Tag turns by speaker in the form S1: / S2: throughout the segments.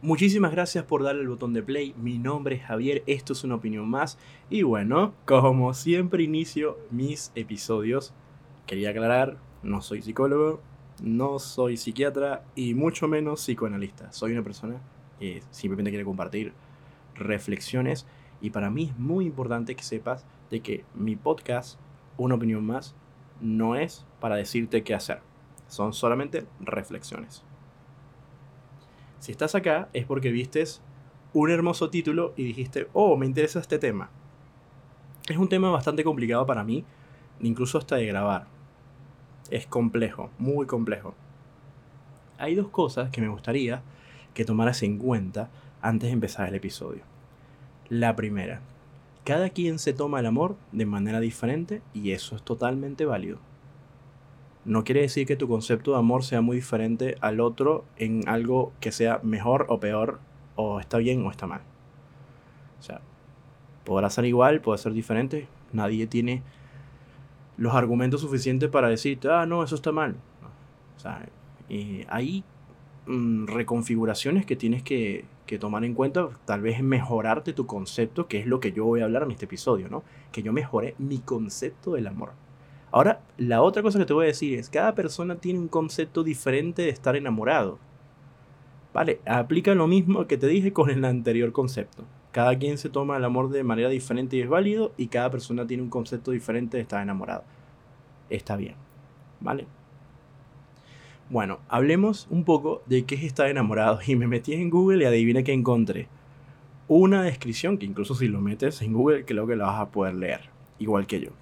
S1: Muchísimas gracias por darle el botón de play. Mi nombre es Javier, esto es una opinión más. Y bueno, como siempre inicio mis episodios, quería aclarar, no soy psicólogo, no soy psiquiatra y mucho menos psicoanalista. Soy una persona que simplemente quiere compartir reflexiones y para mí es muy importante que sepas de que mi podcast, una opinión más, no es para decirte qué hacer. Son solamente reflexiones. Si estás acá es porque vistes un hermoso título y dijiste, oh, me interesa este tema. Es un tema bastante complicado para mí, incluso hasta de grabar. Es complejo, muy complejo. Hay dos cosas que me gustaría que tomaras en cuenta antes de empezar el episodio. La primera, cada quien se toma el amor de manera diferente y eso es totalmente válido no quiere decir que tu concepto de amor sea muy diferente al otro en algo que sea mejor o peor, o está bien o está mal. O sea, podrá ser igual, puede ser diferente. Nadie tiene los argumentos suficientes para decirte, ah, no, eso está mal. O sea, hay mm, reconfiguraciones que tienes que, que, tomar en cuenta, tal vez mejorarte tu concepto, que es lo que yo voy a hablar en este episodio, ¿no? Que yo mejoré mi concepto del amor. Ahora, la otra cosa que te voy a decir es, cada persona tiene un concepto diferente de estar enamorado. Vale, aplica lo mismo que te dije con el anterior concepto. Cada quien se toma el amor de manera diferente y es válido y cada persona tiene un concepto diferente de estar enamorado. Está bien. ¿Vale? Bueno, hablemos un poco de qué es estar enamorado. Y me metí en Google y adivina qué encontré. Una descripción que incluso si lo metes en Google creo que la vas a poder leer. Igual que yo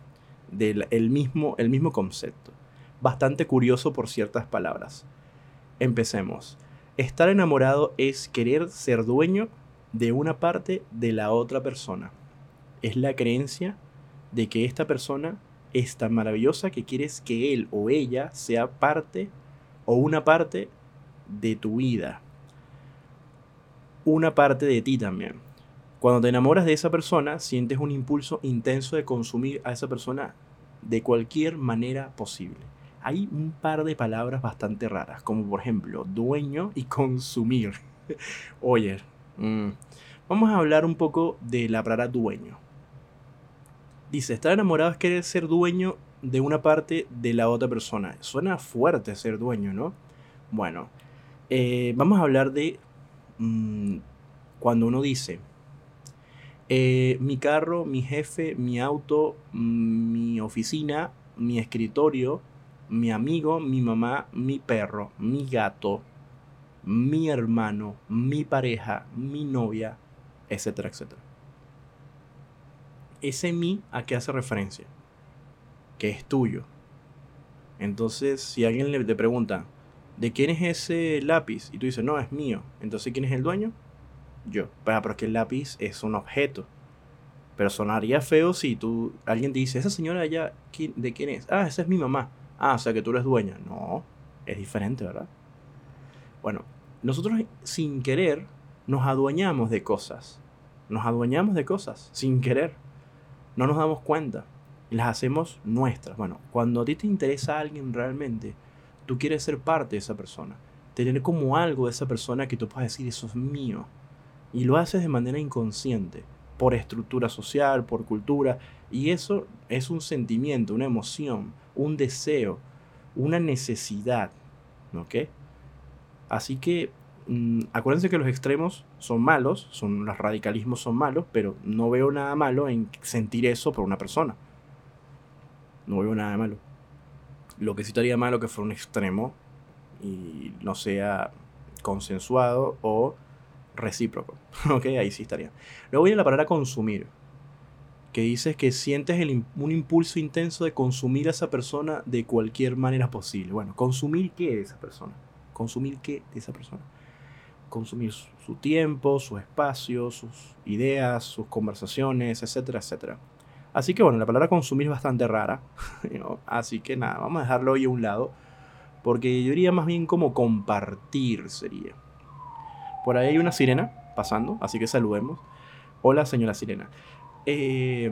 S1: del el mismo, el mismo concepto. Bastante curioso por ciertas palabras. Empecemos. Estar enamorado es querer ser dueño de una parte de la otra persona. Es la creencia de que esta persona es tan maravillosa que quieres que él o ella sea parte o una parte de tu vida. Una parte de ti también. Cuando te enamoras de esa persona, sientes un impulso intenso de consumir a esa persona de cualquier manera posible. Hay un par de palabras bastante raras, como por ejemplo dueño y consumir. Oye, mm, vamos a hablar un poco de la palabra dueño. Dice, estar enamorado es querer ser dueño de una parte de la otra persona. Suena fuerte ser dueño, ¿no? Bueno, eh, vamos a hablar de mm, cuando uno dice, eh, mi carro, mi jefe, mi auto, mi oficina, mi escritorio, mi amigo, mi mamá, mi perro, mi gato, mi hermano, mi pareja, mi novia, etcétera, etcétera. Ese mi a qué hace referencia? Que es tuyo. Entonces, si alguien le te pregunta, ¿de quién es ese lápiz? Y tú dices, no, es mío. Entonces, ¿quién es el dueño? Yo. Pero, es que el lápiz es un objeto. Pero sonaría feo si tú, alguien dice, esa señora allá, ¿de quién es? Ah, esa es mi mamá. Ah, o sea que tú eres dueña. No, es diferente, ¿verdad? Bueno, nosotros sin querer nos adueñamos de cosas. Nos adueñamos de cosas sin querer. No nos damos cuenta. Y las hacemos nuestras. Bueno, cuando a ti te interesa a alguien realmente, tú quieres ser parte de esa persona. Tener como algo de esa persona que tú puedas decir, eso es mío y lo haces de manera inconsciente, por estructura social, por cultura, y eso es un sentimiento, una emoción, un deseo, una necesidad, ¿ok? Así que mm, acuérdense que los extremos son malos, son, los radicalismos son malos, pero no veo nada malo en sentir eso por una persona. No veo nada malo. Lo que sí estaría malo que fuera un extremo y no sea consensuado o recíproco. ok, ahí sí estaría. Luego viene la palabra consumir, que dices que sientes un impulso intenso de consumir a esa persona de cualquier manera posible. Bueno, consumir qué de esa persona. Consumir qué de esa persona. Consumir su, tiempo, su espacio, sus ideas, sus conversaciones, etcétera, etcétera. Así que bueno, la palabra consumir es bastante rara. Así que nada, vamos a dejarlo hoy a un lado. Porque yo diría más bien como compartir sería. Por ahí hay una sirena pasando, así que saludemos. Hola, señora sirena. Eh,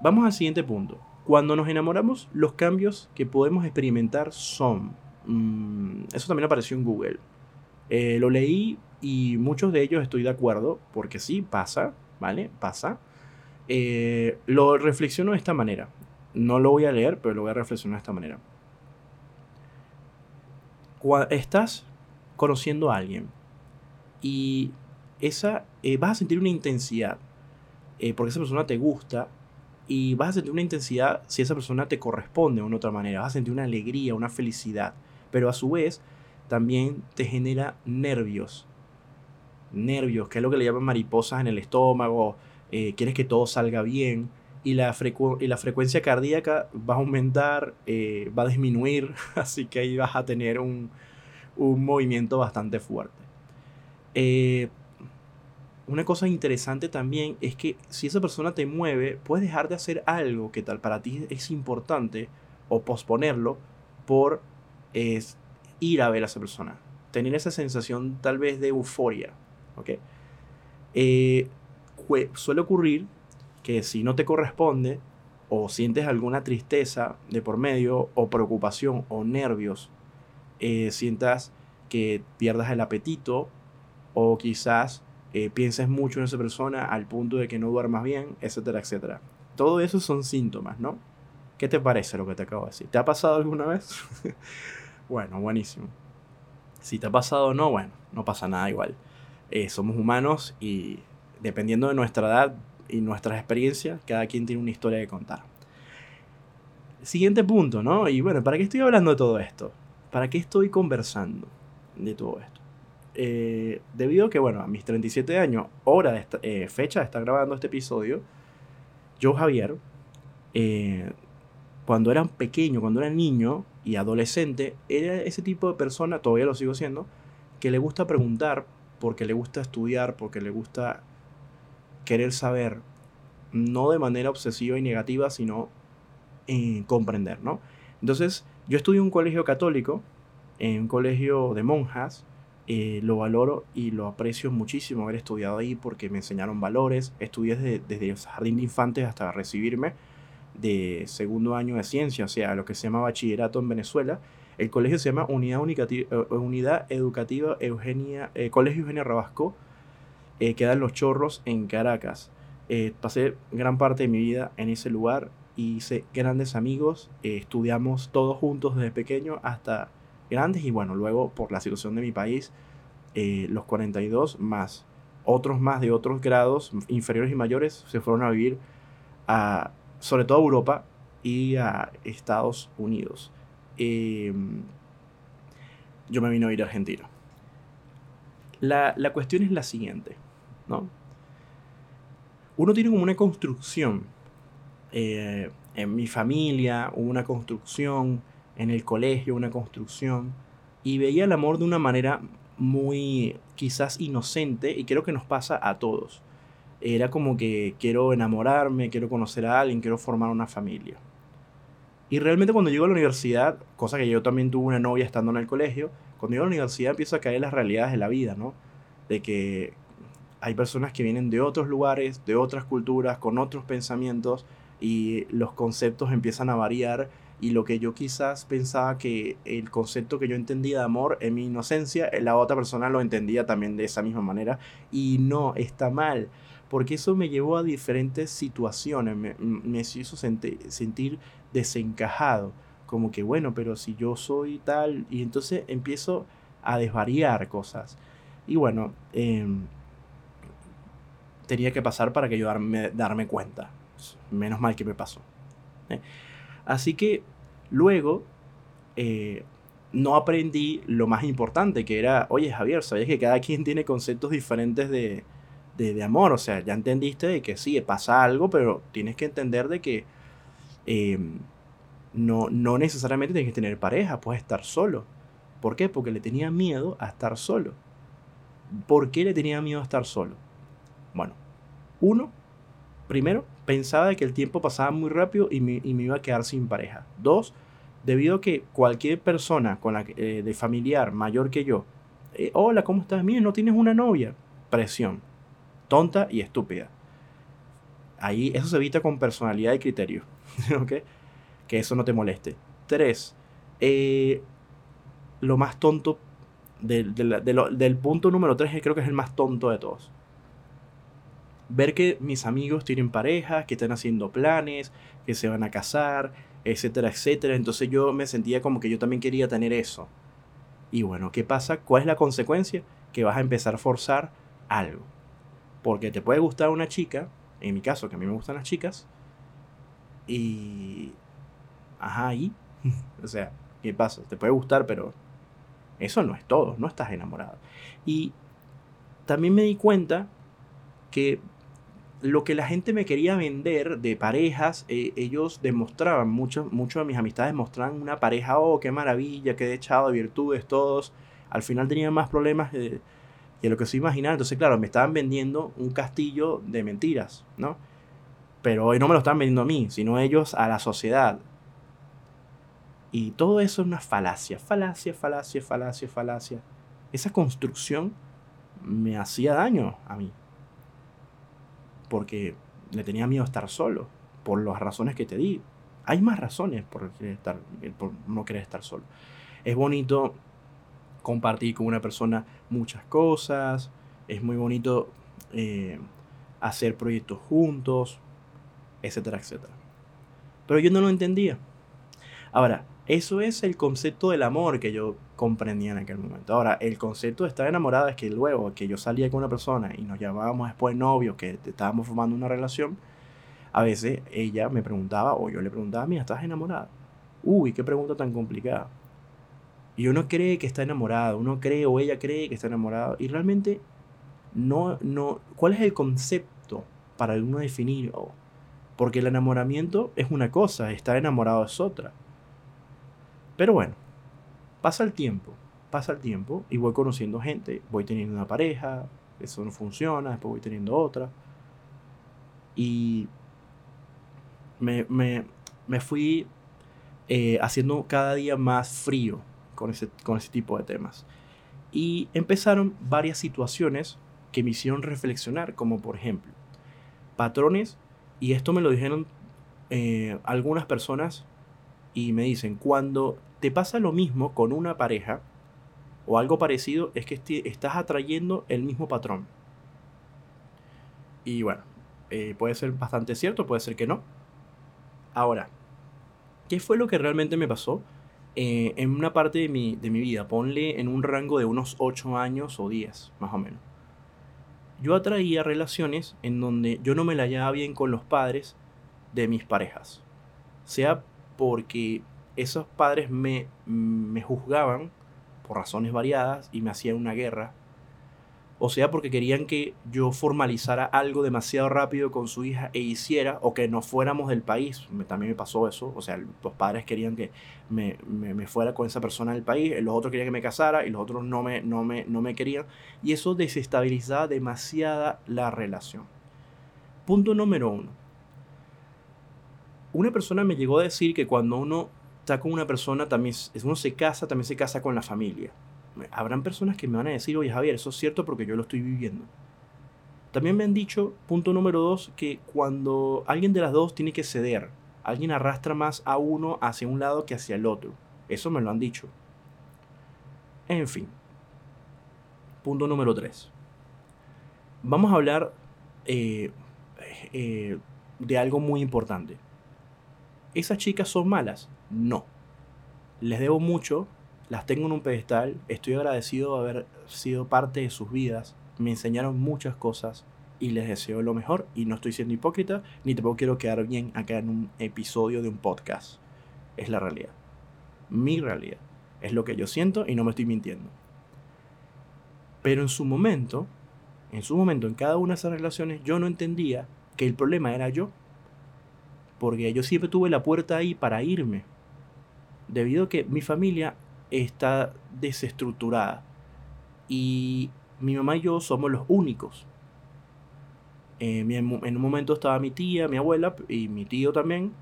S1: vamos al siguiente punto. Cuando nos enamoramos, los cambios que podemos experimentar son... Mm, eso también apareció en Google. Eh, lo leí y muchos de ellos estoy de acuerdo, porque sí, pasa, ¿vale? Pasa. Eh, lo reflexiono de esta manera. No lo voy a leer, pero lo voy a reflexionar de esta manera. Estás conociendo a alguien y esa, eh, vas a sentir una intensidad eh, porque esa persona te gusta y vas a sentir una intensidad si esa persona te corresponde de una otra manera. Vas a sentir una alegría, una felicidad, pero a su vez también te genera nervios. Nervios, que es lo que le llaman mariposas en el estómago, eh, quieres que todo salga bien y la, y la frecuencia cardíaca va a aumentar, va a disminuir, así que ahí vas a tener un, un movimiento bastante fuerte. Eh, una cosa interesante también es que si esa persona te mueve, puedes dejar de hacer algo que tal para ti es importante o posponerlo por ir a ver a esa persona. Tener esa sensación tal vez de euforia. ¿ok? suele ocurrir que si no te corresponde o sientes alguna tristeza de por medio o preocupación o nervios, eh, sientas que pierdas el apetito o quizás eh, pienses mucho en esa persona al punto de que no duermas bien, etcétera, etcétera. Todo eso son síntomas, ¿no? ¿Qué te parece lo que te acabo de decir? ¿Te ha pasado alguna vez? bueno, buenísimo. Si te ha pasado o no, bueno, no pasa nada igual. Eh, somos humanos y dependiendo de nuestra edad y nuestras experiencias, cada quien tiene una historia que contar. Siguiente punto, ¿no? Y bueno, ¿para qué estoy hablando de todo esto? ¿Para qué estoy conversando de todo esto? Eh, debido a que, bueno, a mis 37 años, hora de eh, fecha de estar grabando este episodio, yo, Javier, eh, cuando era pequeño, cuando era niño y adolescente, era ese tipo de persona, todavía lo sigo siendo, que le gusta preguntar, porque le gusta estudiar, porque le gusta querer saber, no de manera obsesiva y negativa, sino en comprender, ¿no? Entonces, yo estudié en un colegio católico, en un colegio de monjas, eh, lo valoro y lo aprecio muchísimo haber estudiado ahí porque me enseñaron valores, estudié desde, desde el jardín de infantes hasta recibirme de segundo año de ciencia, o sea, lo que se llama bachillerato en Venezuela. El colegio se llama Unidad, eh, Educativa Eugenia, eh, Colegio Eugenia Rabasco, eh, quedan Los Chorros en Caracas. Eh, pasé gran parte de mi vida en ese lugar hice grandes amigos. Estudiamos todos juntos desde pequeño hasta grandes y bueno, luego por la situación de mi país, los 42 más otros más de otros grados inferiores y mayores se fueron a vivir a, sobre todo a Europa y a Estados Unidos. Em, yo me vine a vivir a Argentina. La, la cuestión es la siguiente. Uno tiene como una construcción. Eh, en mi familia hubo una construcción, en el colegio una construcción, y veía el amor de una manera muy quizás inocente, y creo que nos pasa a todos. Era como que quiero enamorarme, quiero conocer a alguien, quiero formar una familia. Y realmente cuando llego a la universidad, cosa que yo también tuve una novia estando en el colegio, cuando llego a la universidad empiezo a caer las realidades de la vida, ¿no? De que hay personas que vienen de otros lugares, de otras culturas, con otros pensamientos y los conceptos empiezan a variar y lo que yo quizás pensaba que el concepto que yo entendía de amor en mi inocencia, eh, la otra persona lo entendía también de esa misma manera y no, está mal, porque eso me llevó a diferentes situaciones, me, me hizo sentir desencajado, como que bueno, pero si yo soy tal, y entonces empiezo a desvariar cosas. Y bueno, eh, tenía que pasar para que yo darme, darme cuenta. Menos mal que me pasó. ¿eh? Así que luego eh, no aprendí lo más importante, que era, oye Javier, sabes que cada quien tiene conceptos diferentes de, de, amor. O sea, ya entendiste de que sí, pasa algo, pero tienes que entender de que em, no, no necesariamente tienes que tener pareja, puedes estar solo. ¿Por qué? Porque le tenía miedo a estar solo. ¿Por qué le tenía miedo a estar solo? Bueno, uno, primero, pensaba que el tiempo pasaba muy rápido y me, iba a quedar sin pareja. Dos, debido a que cualquier persona con la, eh, de familiar mayor que yo, eh, hola, ¿cómo estás? Mira, no tienes una novia. Presión. Tonta y estúpida. Ahí eso se evita con personalidad y criterio. Que eso no te moleste. Tres, eh, lo más tonto del, del punto número 3, creo que es el más tonto de todos. Ver que mis amigos tienen pareja, que están haciendo planes, que se van a casar, etcétera, etcétera. Entonces yo me sentía como que yo también quería tener eso. Y bueno, ¿qué pasa? ¿Cuál es la consecuencia? Que vas a empezar a forzar algo. Porque te puede gustar una chica, en mi caso, que a mí me gustan las chicas, y... Ajá, y... o sea, ¿qué pasa? Te puede gustar, pero eso no es todo, no estás enamorado. Y también me di cuenta que lo que la gente me quería vender de parejas, eh, ellos demostraban, muchos mucho de mis amistades mostraban una pareja, oh, qué maravilla, qué echado de virtudes todos. Al final tenían más problemas de, de lo que se imaginaba. Entonces, claro, me estaban vendiendo un castillo de mentiras, ¿no? Pero hoy no me lo están vendiendo a mí, sino ellos a la sociedad. Y todo eso es una falacia, falacia, falacia, falacia, falacia. Esa construcción me hacía daño a mí porque le tenía miedo estar solo, por las razones que te di. Hay más razones por, estar, por no querer estar solo. Es bonito compartir con una persona muchas cosas, es muy bonito eh, hacer proyectos juntos, etcétera, etcétera. Pero yo no lo entendía. Ahora, eso es el concepto del amor que yo comprendía en aquel momento. Ahora, el concepto de estar enamorado es que luego que yo salía con una persona y nos llamábamos después novios, que estábamos formando una relación, a veces ella me preguntaba o yo le preguntaba, mira, ¿estás enamorada? Uy, qué pregunta tan complicada. Y uno cree que está enamorado, uno cree o ella cree que está enamorado y realmente no, no, ¿cuál es el concepto para uno definir? Porque el enamoramiento es una cosa, estar enamorado es otra. Pero bueno, pasa el tiempo, pasa el tiempo y voy conociendo gente, voy teniendo una pareja, eso no funciona, después voy teniendo otra. Y me, fui eh, haciendo cada día más frío con ese, con ese tipo de temas. Y empezaron varias situaciones que me hicieron reflexionar, como por ejemplo, patrones, y esto me lo dijeron eh, algunas personas y me dicen, cuando te pasa lo mismo con una pareja o algo parecido, es que estás atrayendo el mismo patrón. Y bueno, eh, puede ser bastante cierto, puede ser que no. Ahora, ¿qué fue lo que realmente me pasó? Eh, en una parte de mi, de mi vida, ponle en un rango de unos 8 años o 10, más o menos. Yo atraía relaciones en donde yo no me la llevaba bien con los padres de mis parejas. Sea porque esos padres me, me juzgaban por razones variadas y me hacían una guerra. O sea, porque querían que yo formalizara algo demasiado rápido con su hija e hiciera, o que no fuéramos del país. también me pasó eso. O sea, los padres querían que me, me, fuera con esa persona del país, los otros querían que me casara y los otros no me, no me, no me querían. Y eso desestabilizaba demasiada la relación. Punto número uno. Una persona me llegó a decir que cuando uno está con una persona, también uno se casa, también se casa con la familia. Habrán personas que me van a decir, oye Javier, eso es cierto porque yo lo estoy viviendo. También me han dicho, punto número dos, que cuando alguien de las dos tiene que ceder, alguien arrastra más a uno hacia un lado que hacia el otro. Eso me lo han dicho. En fin. Punto número tres. Vamos a hablar eh, eh, de algo muy importante. ¿Esas chicas son malas? No. Les debo mucho, las tengo en un pedestal, estoy agradecido de haber sido parte de sus vidas, me enseñaron muchas cosas y les deseo lo mejor y no estoy siendo hipócrita ni tampoco quiero quedar bien acá en un episodio de un podcast. Es la realidad. Mi realidad. Es lo que yo siento y no me estoy mintiendo. Pero en su momento, en su momento, en cada una de esas relaciones, yo no entendía que el problema era yo porque yo siempre tuve la puerta ahí para irme, debido a que mi familia está desestructurada y mi mamá y yo somos los únicos. Eh, en un momento estaba mi tía, mi abuela y mi tío también,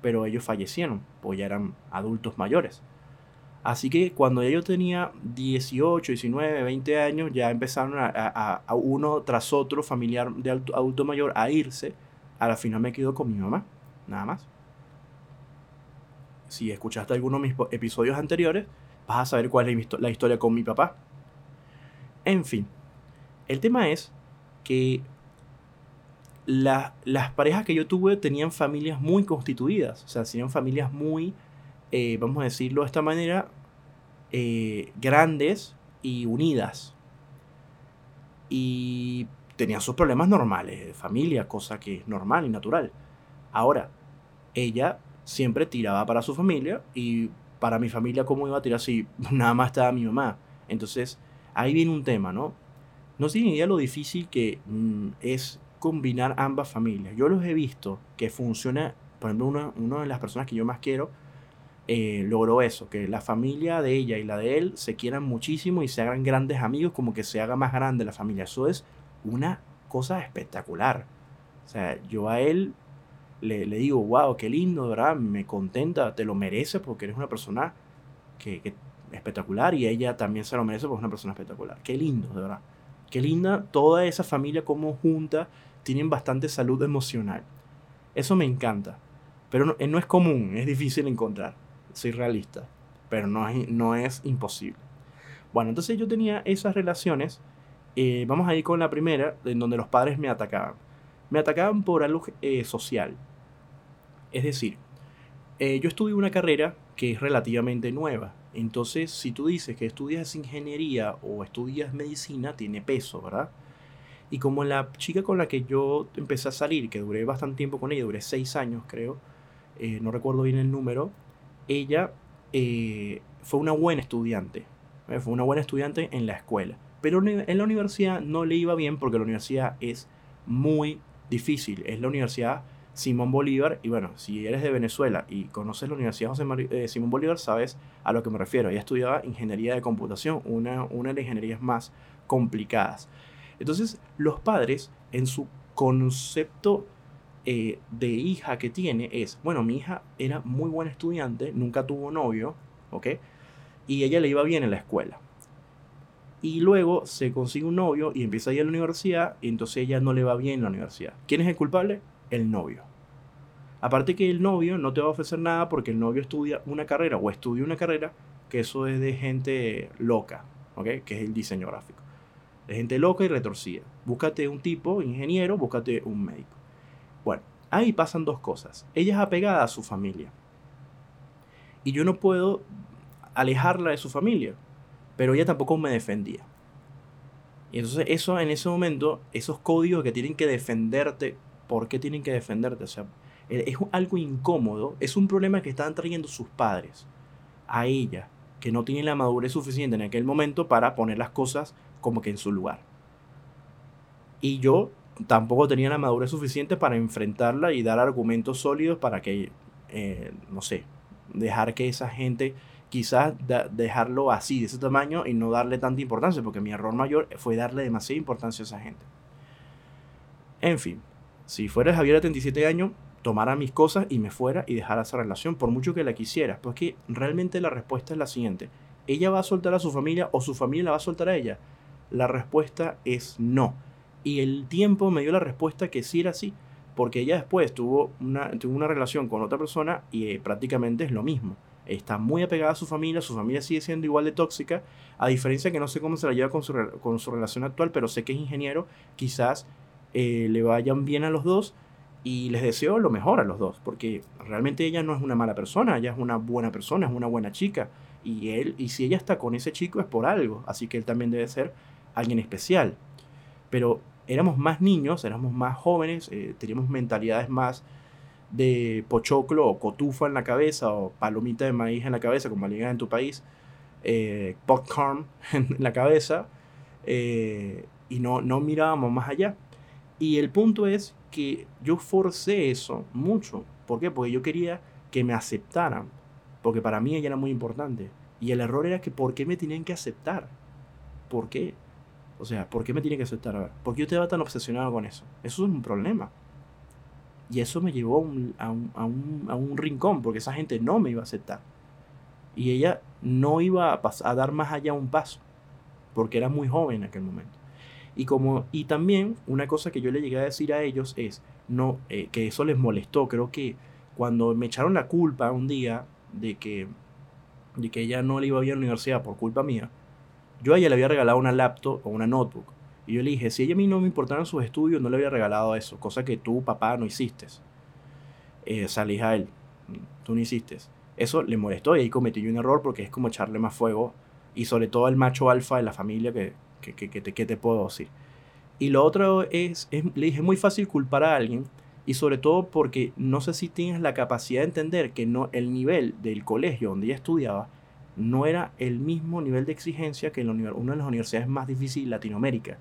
S1: pero ellos fallecieron, pues ya eran adultos mayores. Así que cuando yo tenía 18, 19, 20 años, ya empezaron a, uno tras otro familiar de adulto mayor a irse. A la final me quedo con mi mamá nada más. Si escuchaste alguno de mis episodios anteriores, vas a saber cuál es la historia con mi papá. En fin, el tema es que las parejas que yo tuve tenían familias muy constituidas, o sea, tenían familias muy, eh, vamos a decirlo de esta manera, eh, grandes y unidas. Y tenían sus problemas normales de familia, cosa que es normal y natural. Ahora, ella siempre tiraba para su familia y para mi familia, ¿cómo iba a tirar si nada más estaba mi mamá? Entonces, ahí viene un tema, ¿no? No tienen idea lo difícil que mm, es combinar ambas familias. Yo los he visto que funciona, por ejemplo, una, una de las personas que yo más quiero eh, logró eso, que la familia de ella y la de él se quieran muchísimo y se hagan grandes amigos, como que se haga más grande la familia. Eso es una cosa espectacular. O sea, yo a él le, le digo, wow, qué lindo, ¿verdad? Me contenta, te lo mereces porque eres una persona que, que espectacular y ella también se lo merece porque es una persona espectacular. Qué lindo, de verdad. Qué linda toda esa familia como junta tienen bastante salud emocional. Eso me encanta. Pero no, no es común, es difícil encontrar. Soy realista. Pero no es, no es imposible. Bueno, entonces yo tenía esas relaciones. Eh, vamos a ir con la primera, en donde los padres me atacaban. Me atacaban por algo eh, social. Es decir, eh, yo estudié una carrera que es relativamente nueva. Entonces, si tú dices que estudias ingeniería o estudias medicina, tiene peso, ¿verdad? Y como la chica con la que yo empecé a salir, que duré bastante tiempo con ella, duré seis años creo, eh, no recuerdo bien el número, ella eh, fue una buena estudiante, fue una buena estudiante en la escuela. Pero en la universidad no le iba bien porque la universidad es muy difícil. Es la universidad Simón Bolívar. Y bueno, si eres de Venezuela y conoces la Universidad José eh, Simón Bolívar, sabes a lo que me refiero. Ella estudiaba ingeniería de computación, una, una de las ingenierías más complicadas. Entonces, los padres, en su concepto eh, de hija que tiene, es, bueno, mi hija era muy buena estudiante, nunca tuvo novio, ¿ok? Y ella le iba bien en la escuela. Y luego se consigue un novio y empieza a ir a la universidad y entonces ella no le va bien en la universidad. ¿Quién es el culpable? El novio. Aparte que el novio no te va a ofrecer nada porque el novio estudia una carrera o estudia una carrera que eso es de gente loca, ¿ok? Que es el diseño gráfico. De gente loca y retorcida. Búscate un tipo, ingeniero, búscate un médico. Bueno, ahí pasan dos cosas. Ella es apegada a su familia. Y yo no puedo alejarla de su familia. Pero ella tampoco me defendía. Y entonces eso en ese momento, esos códigos que tienen que defenderte ¿por qué tienen que defenderte? O sea, e, es algo incómodo, es un problema que están trayendo sus padres a ella, que no tiene la madurez suficiente en aquel momento para poner las cosas como que en su lugar. Y yo tampoco tenía la madurez suficiente para enfrentarla y dar argumentos sólidos para que, eh, no sé, dejar que esa gente, quizás dejarlo así, de ese tamaño, y no darle tanta importancia, porque mi error mayor fue darle demasiada importancia a esa gente. En fin, si fuera Javier de 37 años, tomara mis cosas y me fuera y dejara esa relación, por mucho que la quisiera. Porque realmente la respuesta es la siguiente. ¿Ella va a soltar a su familia o su familia la va a soltar a ella? La respuesta es no. Y el tiempo me dio la respuesta que sí era así. Porque ella después tuvo una, tuvo una relación con otra persona y eh, prácticamente es lo mismo. Está muy apegada a su familia, su familia sigue siendo igual de tóxica, a diferencia que no sé cómo se la lleva con su, con su relación actual, pero sé que es ingeniero, quizás eh, le vayan bien a los dos y les deseo lo mejor a los dos, porque realmente ella no es una mala persona, ella es una buena persona, es una buena chica, y él, y si ella está con ese chico es por algo, así que él también debe ser alguien especial. Pero éramos más niños, éramos más jóvenes, eh, teníamos mentalidades más de pochoclo o cotufa en la cabeza o palomita de maíz en la cabeza, como le en tu país, eh, popcorn en la cabeza, y no, no mirábamos más allá. Y el punto es que yo forcé eso mucho. ¿Por qué? Porque yo quería que me aceptaran. Porque para mí ella era muy importante. Y el error era que ¿por qué me tenían que aceptar? ¿Por qué? O sea, ¿por qué me tienen que aceptar? A ver, ¿por qué yo estaba tan obsesionado con eso? Eso es un problema. Y eso me llevó a un, a, un, a un, rincón, porque esa gente no me iba a aceptar. Y ella no iba a, a dar más allá un paso, porque era muy joven en aquel momento. Y, como, y también una cosa que yo le llegué a decir a ellos es no, eh, que eso les molestó. Creo que cuando me echaron la culpa un día de que, de que ella no le iba bien a la universidad por culpa mía, Yo a ella le había regalado una laptop o una notebook. Y yo le dije, si ella a mí no me importaran sus estudios, no le había regalado eso, cosa que tú, papá, no hiciste. Eh, salí a él, tú no hiciste. Eso le molestó y ahí cometí un error porque es como echarle más fuego y sobre todo el macho alfa de la familia que, que, te, que te puedo decir. Y lo otro es, es, le dije, es muy fácil culpar a alguien y sobre todo porque no sé si tienes la capacidad de entender que no, el nivel del colegio donde ella estudiaba no era el mismo nivel de exigencia que en una de las universidades más difíciles de Latinoamérica.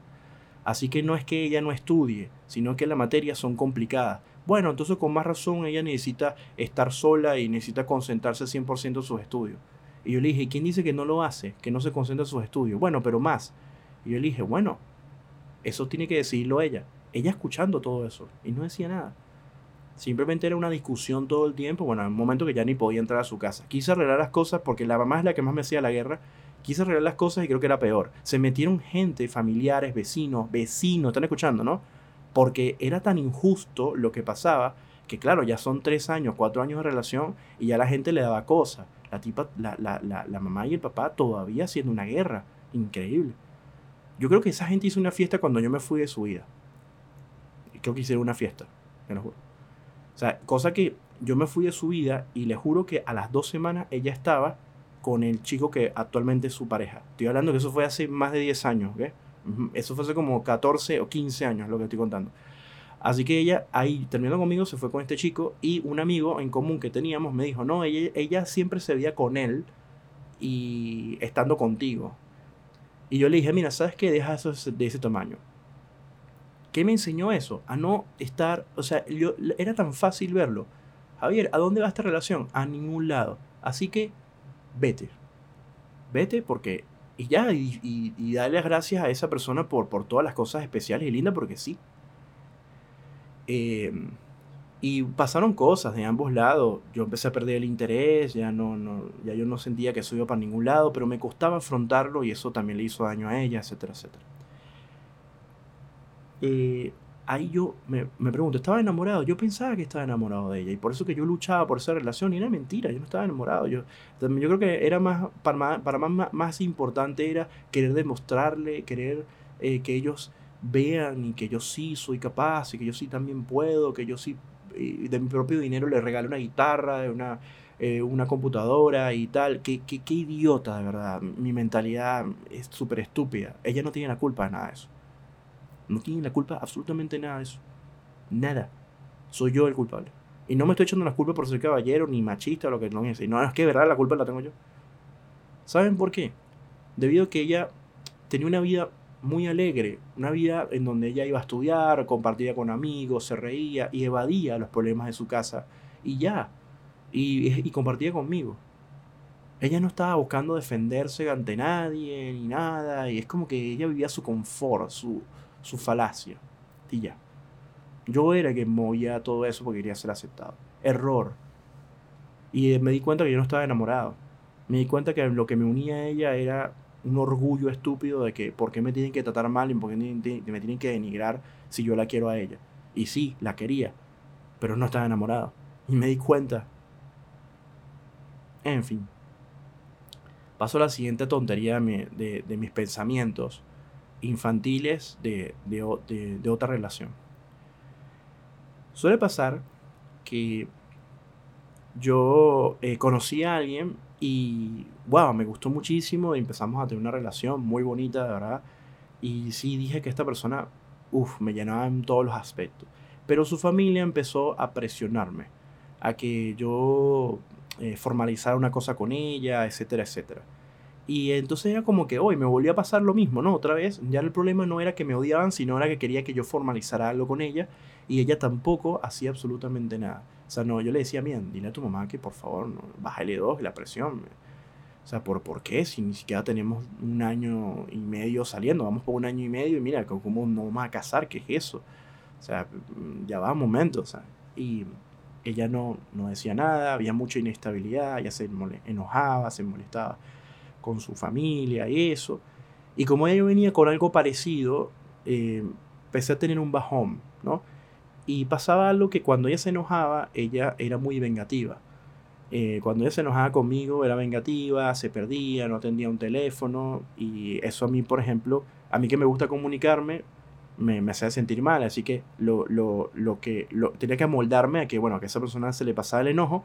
S1: Así que no es que ella no estudie, sino que las materias son complicadas. Bueno, entonces con más razón ella necesita estar sola y necesita concentrarse 100% en sus estudios. Y yo le dije, ¿quién dice que no lo hace? Que no se concentra en sus estudios. Bueno, pero más. Y yo le dije, bueno, eso tiene que decirlo ella. Ella escuchando todo eso. Y no decía nada. Simplemente era una discusión todo el tiempo. Bueno, en un momento que ya ni podía entrar a su casa. Quise arreglar las cosas porque la mamá es la que más me hacía la guerra. Quise arreglar las cosas y creo que era peor. Se metieron gente, familiares, vecinos, vecinos, están escuchando, ¿no? Porque era tan injusto lo que pasaba que claro, ya son tres años, cuatro años de relación y ya la gente le daba cosas. La, tipa, la, la, la, la mamá y el papá todavía haciendo una guerra. Increíble. Yo creo que esa gente hizo una fiesta cuando yo me fui de su vida. Creo que hicieron una fiesta, me lo juro. O sea, cosa que yo me fui de su vida y le juro que a las dos semanas ella estaba con el chico que actualmente es su pareja. Estoy hablando que eso fue hace más de 10 años, ¿ok? Eso fue hace como 14 o 15 años lo que estoy contando. Así que ella ahí terminando conmigo, se fue con este chico y un amigo en común que teníamos me dijo, no, ella, ella siempre se veía con él y estando contigo. Y yo le dije, mira, ¿sabes qué? Deja eso de ese tamaño. ¿Qué me enseñó eso? A no estar, o sea, yo, era tan fácil verlo. Javier, ¿a dónde va esta relación? A ningún lado. Así que, vete. Vete porque, y ya, y, darle las gracias a esa persona por, por todas las cosas especiales y lindas, porque sí. Eh, y pasaron cosas de ambos lados. Yo empecé a perder el interés, ya, no, no, ya yo no sentía que iba para ningún lado, pero me costaba afrontarlo y eso también le hizo daño a ella, etcétera, etcétera. Eh, ahí yo me, me, pregunto, ¿estaba enamorado? Yo pensaba que estaba enamorado de ella y por eso que yo luchaba por esa relación y era mentira, yo no estaba enamorado. Yo, yo creo que era más, para, para más, más importante era querer demostrarle, querer eh, que ellos vean y que yo sí soy capaz y que yo sí también puedo, que yo sí de mi propio dinero le regalé una guitarra, una, eh, una computadora y tal. Qué, qué, qué, idiota, de verdad. Mi mentalidad es súper estúpida. Ella no tiene la culpa de nada de eso. No tiene la culpa absolutamente nada de eso. Nada. Soy yo el culpable. Y no me estoy echando la culpa por ser caballero ni machista o lo que no es. No, es que de verdad la culpa la tengo yo. ¿Saben por qué? Debido a que ella tenía una vida muy alegre, una vida en donde ella iba a estudiar, compartía con amigos, se reía y evadía los problemas de su casa y ya, y, compartía conmigo. Ella no estaba buscando defenderse ante nadie ni nada, y es como que ella vivía su confort, su, su falacia, y ya. Yo era quien movía todo eso porque quería ser aceptado. Error. Y me di cuenta que yo no estaba enamorado. Me di cuenta que lo que me unía a ella era un orgullo estúpido de que por qué me tienen que tratar mal y por qué me tienen que denigrar si yo la quiero a ella. Y sí, la quería, pero no estaba enamorado. Y me di cuenta. En fin. Paso a la siguiente tontería de, mis pensamientos infantiles de, de, otra relación. Suele pasar que yo eh, conocí a alguien y, wow, me gustó muchísimo empezamos a tener una relación muy bonita, de verdad. Y sí, dije que esta persona, uff, me llenaba en todos los aspectos. Pero su familia empezó a presionarme, a que yo eh, formalizara una cosa con ella, etcétera, etcétera. Y entonces era como que hoy me volvió a pasar lo mismo, ¿no? Otra vez, ya el problema no era que me odiaban, sino era que quería que yo formalizara algo con ella y ella tampoco hacía absolutamente nada. O sea, no, yo le decía, bien, dile a tu mamá que por favor, no, bájale dos la presión. O sea, ¿por, ¿por qué? Si ni siquiera tenemos un año y medio saliendo, vamos por un año y medio y mira, ¿cómo no vamos a casar? ¿Qué es eso? O sea, ya va un momento, o sea. Y ella no, no decía nada, había mucha inestabilidad, ella se enojaba, se molestaba con su familia y eso. Y como ella venía con algo parecido, eh, empecé a tener un bajón, ¿no? Y pasaba algo que cuando ella se enojaba, ella era muy vengativa. eh, cuando ella se enojaba conmigo era vengativa, se perdía, no atendía un teléfono y eso a mí, por ejemplo, a mí que me gusta comunicarme, me, me hacía sentir mal, así que lo, lo, lo que lo, tenía que amoldarme a que, bueno, que a esa persona se le pasaba el enojo.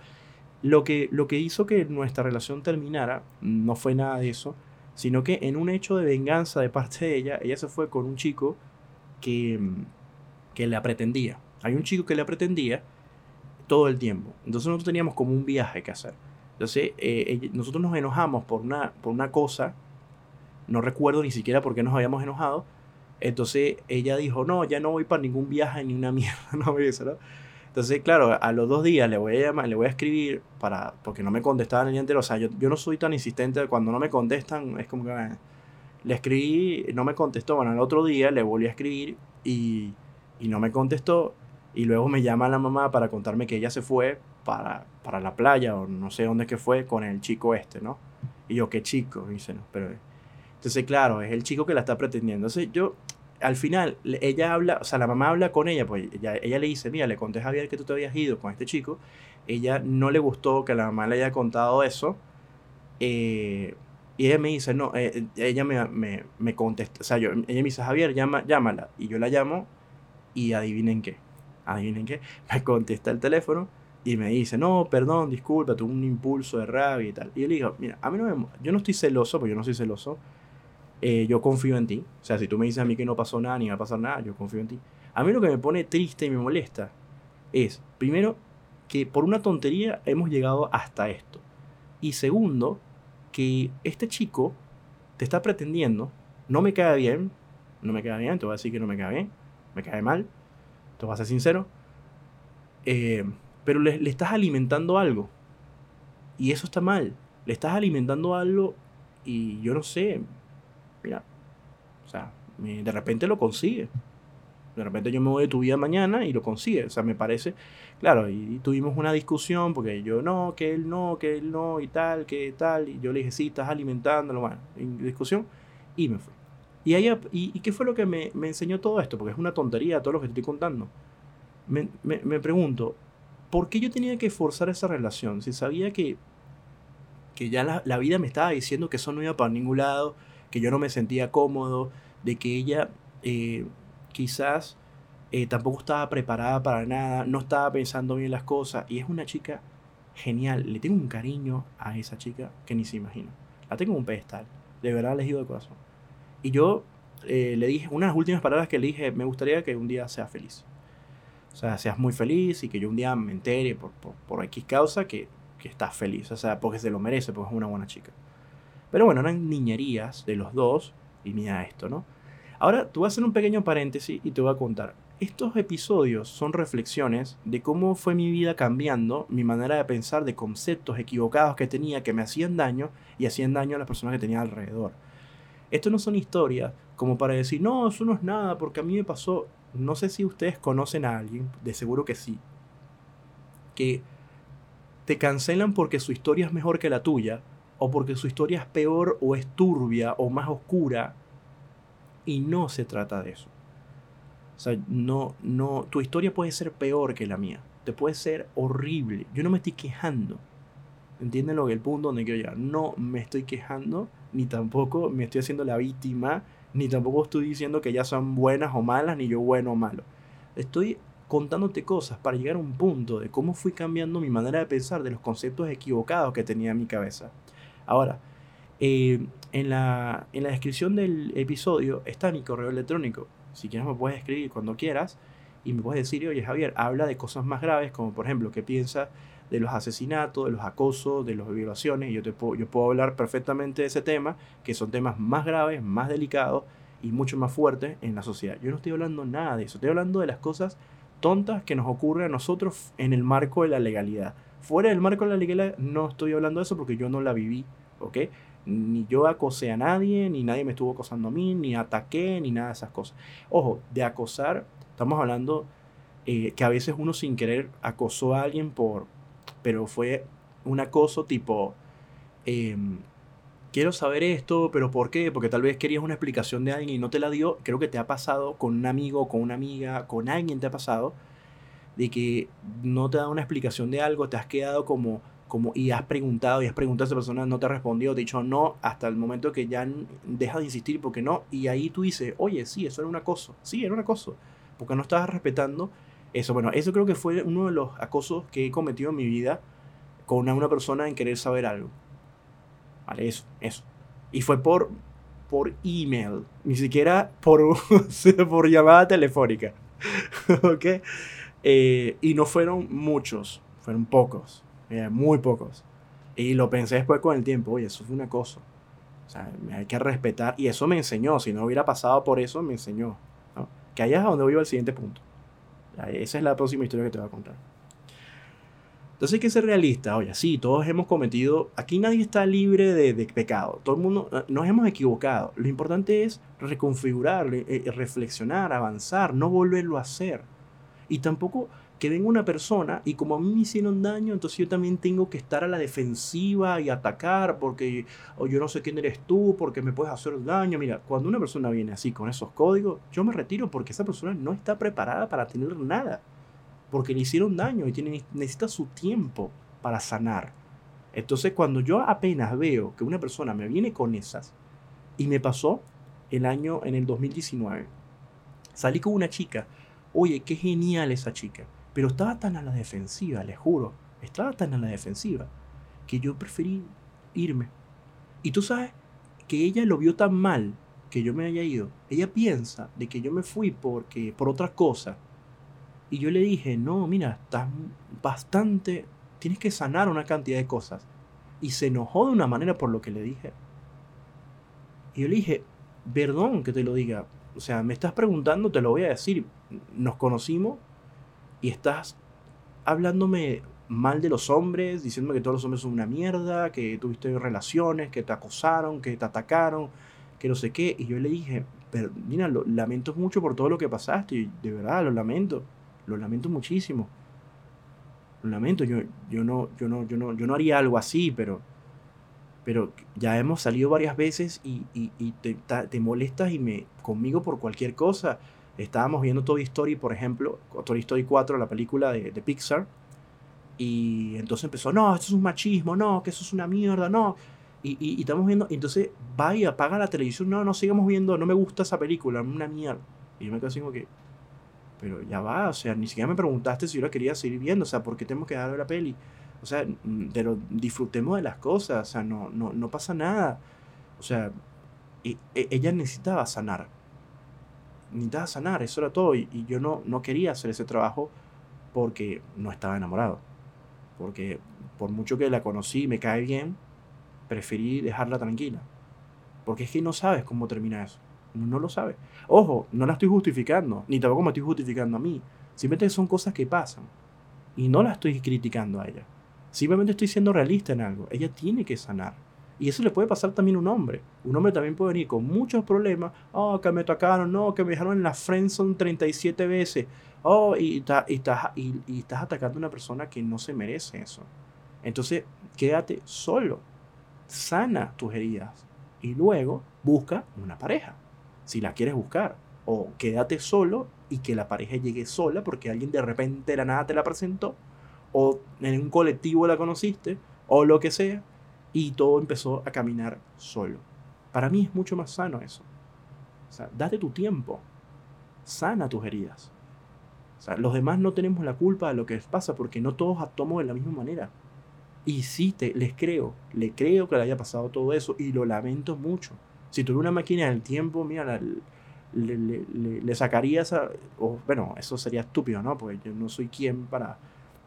S1: Lo que, lo que hizo que nuestra relación terminara no fue nada de eso, sino que en un hecho de venganza de parte de ella, ella se fue con un chico que, que la pretendía. Hay un chico que la pretendía todo el tiempo. Entonces nosotros teníamos como un viaje que hacer. Entonces eh, nosotros nos enojamos por una, por una cosa, no recuerdo ni siquiera por qué nos habíamos enojado. Entonces ella dijo, no, ya no voy para ningún viaje ni una mierda, no eso, ¿no? Entonces, claro, a los dos días le voy a llamar, le voy a escribir para, porque no me contestaban el día entero. O sea, yo, yo no soy tan insistente, cuando no me contestan, es como que ah, le escribí, no me contestó. Bueno, el otro día le volví a escribir y, y no me contestó. Y luego me llama la mamá para contarme que ella se fue para, para la playa o no sé dónde que fue con el chico este, ¿no? Y yo, ¿qué chico? dice, no, pero... Entonces, claro, es el chico que la está pretendiendo. Entonces, yo, al final, ella habla, o sea, la mamá habla con ella, pues ella, ella le dice, mira, le conté a Javier que tú te habías ido con este chico. Ella no le gustó que la mamá le haya contado eso. Eh, y ella me dice, no, eh, ella me, me, me contesta, o sea, yo, ella me dice, Javier, llama, llámala. Y yo la llamo y adivinen qué adivinen qué, me contesta el teléfono y me dice, no, perdón, disculpa, tuve un impulso de rabia y tal. Y yo le digo, mira, a mí no me, yo no estoy celoso, porque yo no soy celoso, eh, yo confío en ti. O sea, si tú me dices a mí que no pasó nada ni va a pasar nada, yo confío en ti. A mí lo que me pone triste y me molesta es, primero, que por una tontería hemos llegado hasta esto. Y segundo, que este chico te está pretendiendo, no me cae bien, no me cae bien, te voy a decir que no me cae bien, me cae mal, te voy a ser sincero, eh, pero le, estás alimentando algo. Y eso está mal. Le estás alimentando algo y yo no sé, mira, o sea, de repente lo consigue. De repente yo me voy de tu vida mañana y lo consigue. O sea, me parece, claro, y, tuvimos una discusión porque yo no, que él no, que él no y tal, que tal. Y yo le dije, sí, estás alimentándolo, bueno, en discusión. Y me fui. Y, y, qué fue lo que me, enseñó todo esto? Porque es una tontería todo lo que te estoy contando. Me, me, pregunto, ¿por qué yo tenía que forzar esa relación? Si sabía que, que ya la, vida me estaba diciendo que eso no iba para ningún lado, que yo no me sentía cómodo, de que ella eh, quizás eh, tampoco estaba preparada para nada, no estaba pensando bien las cosas. Y es una chica genial. Le tengo un cariño a esa chica que ni se imagina. La tengo en un pedestal. De verdad, elegido de corazón. Y yo eh, le dije, unas últimas palabras que le dije, me gustaría que un día seas feliz. O sea, seas muy feliz y que yo un día me entere por, por, por X causa que, que estás feliz. O sea, porque se lo merece, porque es una buena chica. Pero bueno, eran niñerías de los dos y mira esto, ¿no? Ahora, tú voy a hacer un pequeño paréntesis y te voy a contar. Estos episodios son reflexiones de cómo fue mi vida cambiando, mi manera de pensar, de conceptos equivocados que tenía que me hacían daño y hacían daño a las personas que tenía alrededor. Esto no son historias como para decir, no, eso no es nada, porque a mí me pasó. No sé si ustedes conocen a alguien, de seguro que sí, que te cancelan porque su historia es mejor que la tuya, o porque su historia es peor o es turbia o más oscura, y no se trata de eso. O sea, no, no, tu historia puede ser peor que la mía, te puede ser horrible. Yo no me estoy quejando. ¿Entienden lo que el punto donde quiero llegar? No me estoy quejando ni tampoco me estoy haciendo la víctima, ni tampoco estoy diciendo que ya son buenas o malas, ni yo bueno o malo. Estoy contándote cosas para llegar a un punto de cómo fui cambiando mi manera de pensar, de los conceptos equivocados que tenía en mi cabeza. Ahora, eh, en, la, en la descripción del episodio está mi correo electrónico. Si quieres me puedes escribir cuando quieras y me puedes decir, oye Javier, habla de cosas más graves, como por ejemplo, ¿qué piensas de los asesinatos, de los acosos, de las violaciones. Yo, te puedo, yo puedo hablar perfectamente de ese tema, que son temas más graves, más delicados y mucho más fuertes en la sociedad. Yo no estoy hablando nada de eso, estoy hablando de las cosas tontas que nos ocurren a nosotros en el marco de la legalidad. Fuera del marco de la legalidad no estoy hablando de eso porque yo no la viví, ¿ok? Ni yo acosé a nadie, ni nadie me estuvo acosando a mí, ni ataqué, ni nada de esas cosas. Ojo, de acosar, estamos hablando eh, que a veces uno sin querer acosó a alguien por, pero fue un acoso tipo, em, quiero saber esto, pero ¿por qué? Porque tal vez querías una explicación de alguien y no te la dio. Creo que te ha pasado con un amigo, con una amiga, con alguien te ha pasado, de que no te da una explicación de algo, te has quedado como como, y has preguntado y has preguntado a esa persona, no te ha respondido, te ha dicho no, hasta el momento que ya deja de insistir porque no, y ahí tú dices, oye, sí, eso era un acoso, sí, era un acoso, porque no estabas respetando eso. Bueno, eso creo que fue uno de los acosos que he cometido en mi vida con una, persona en querer saber algo. Vale, eso, eso. Y fue por, por email, ni siquiera por, por llamada telefónica. ¿Ok? Eh, y no fueron muchos, fueron pocos, eh, muy pocos. Y lo pensé después con el tiempo, oye, eso fue una cosa. O sea, hay que respetar. Y eso me enseñó, si no hubiera pasado por eso, me enseñó. Que allá es donde voy al siguiente punto. Esa es la próxima historia que te voy a contar. Entonces hay que ser realista. Oye, sí, todos hemos cometido. Aquí nadie está libre de, pecado. Todo el mundo eh, nos hemos equivocado. Lo importante es reconfigurar, reflexionar, avanzar, no volverlo a hacer. Y tampoco que venga una persona y como a mí me hicieron daño, entonces yo también tengo que estar a la defensiva y atacar porque o yo no sé quién eres tú, porque me puedes hacer daño. Mira, cuando una persona viene así con esos códigos, yo me retiro porque esa persona no está preparada para tener nada, porque le hicieron daño y tiene, necesita su tiempo para sanar. Entonces cuando yo apenas veo que una persona me viene con esas, y me pasó el año en el 2019, salí con una chica oye, qué genial esa chica. Pero estaba tan a la defensiva, les juro, estaba tan a la defensiva, que yo preferí irme. Y tú sabes que ella lo vio tan mal que yo me haya ido. Ella piensa de que yo me fui porque por otra cosa. Y yo le dije, no, mira, estás bastante, tienes que sanar una cantidad de cosas. Y se enojó de una manera por lo que le dije. Y yo le dije, perdón que te lo diga, o sea, me estás preguntando, te lo voy a decir. Nos conocimos y estás hablándome mal de los hombres, diciéndome que todos los hombres son una mierda, que tuviste relaciones, que te acosaron, que te atacaron, que no sé qué. Y yo le dije, pero mira, lo lamento mucho por todo lo que pasaste, y de verdad, lo lamento, lo lamento muchísimo. Lo lamento, yo, yo, no, yo, no, yo, no, yo no haría algo así, pero pero ya hemos salido varias veces y, te, molestas y me conmigo por cualquier cosa. Estábamos viendo Toy Story, por ejemplo, Toy Story 4, la película de, Pixar, y entonces empezó, no, esto es un machismo, no, que eso es una mierda, no. Y, y, estamos viendo, entonces va y apaga la televisión, no, no sigamos viendo, no me gusta esa película, una mierda. Y yo me quedo así como que, pero ya va, o sea, ni siquiera me preguntaste si yo la quería seguir viendo, o sea, ¿por qué tengo que dar la peli? O sea, pero disfrutemos de las cosas, o sea, no, no, no pasa nada. O sea, e, ella necesitaba sanar. Necesitaba sanar, eso era todo. Y, yo no, no quería hacer ese trabajo porque no estaba enamorado. Porque por mucho que la conocí y me cae bien, preferí dejarla tranquila. Porque es que no sabes cómo termina eso. No, no lo sabes. Ojo, no la estoy justificando, ni tampoco me estoy justificando a mí. Simplemente son cosas que pasan. Y no la estoy criticando a ella. Simplemente estoy siendo realista en algo. Ella tiene que sanar. Y eso le puede pasar también a un hombre. Un hombre también puede venir con muchos problemas. Oh, que me tocaron, no, que me dejaron en la friendzone 37 veces. Oh, y, y, estás, y, y estás atacando a una persona que no se merece eso. Entonces, quédate solo. Sana tus heridas. Y luego busca una pareja. Si la quieres buscar. O quédate solo y que la pareja llegue sola porque alguien de repente de la nada te la presentó o en un colectivo la conociste, o lo que sea, y todo empezó a caminar solo. Para mí es mucho más sano eso. O sea, date tu tiempo, sana tus heridas. O sea, los demás no tenemos la culpa de lo que les pasa porque no todos actuamos de la misma manera. Y sí, te, les creo, le creo que le haya pasado todo eso y lo lamento mucho. Si tuviera una máquina del tiempo, mira, le, le, le, sacaría esa... Bueno, eso sería estúpido, ¿no? Porque yo no soy quien para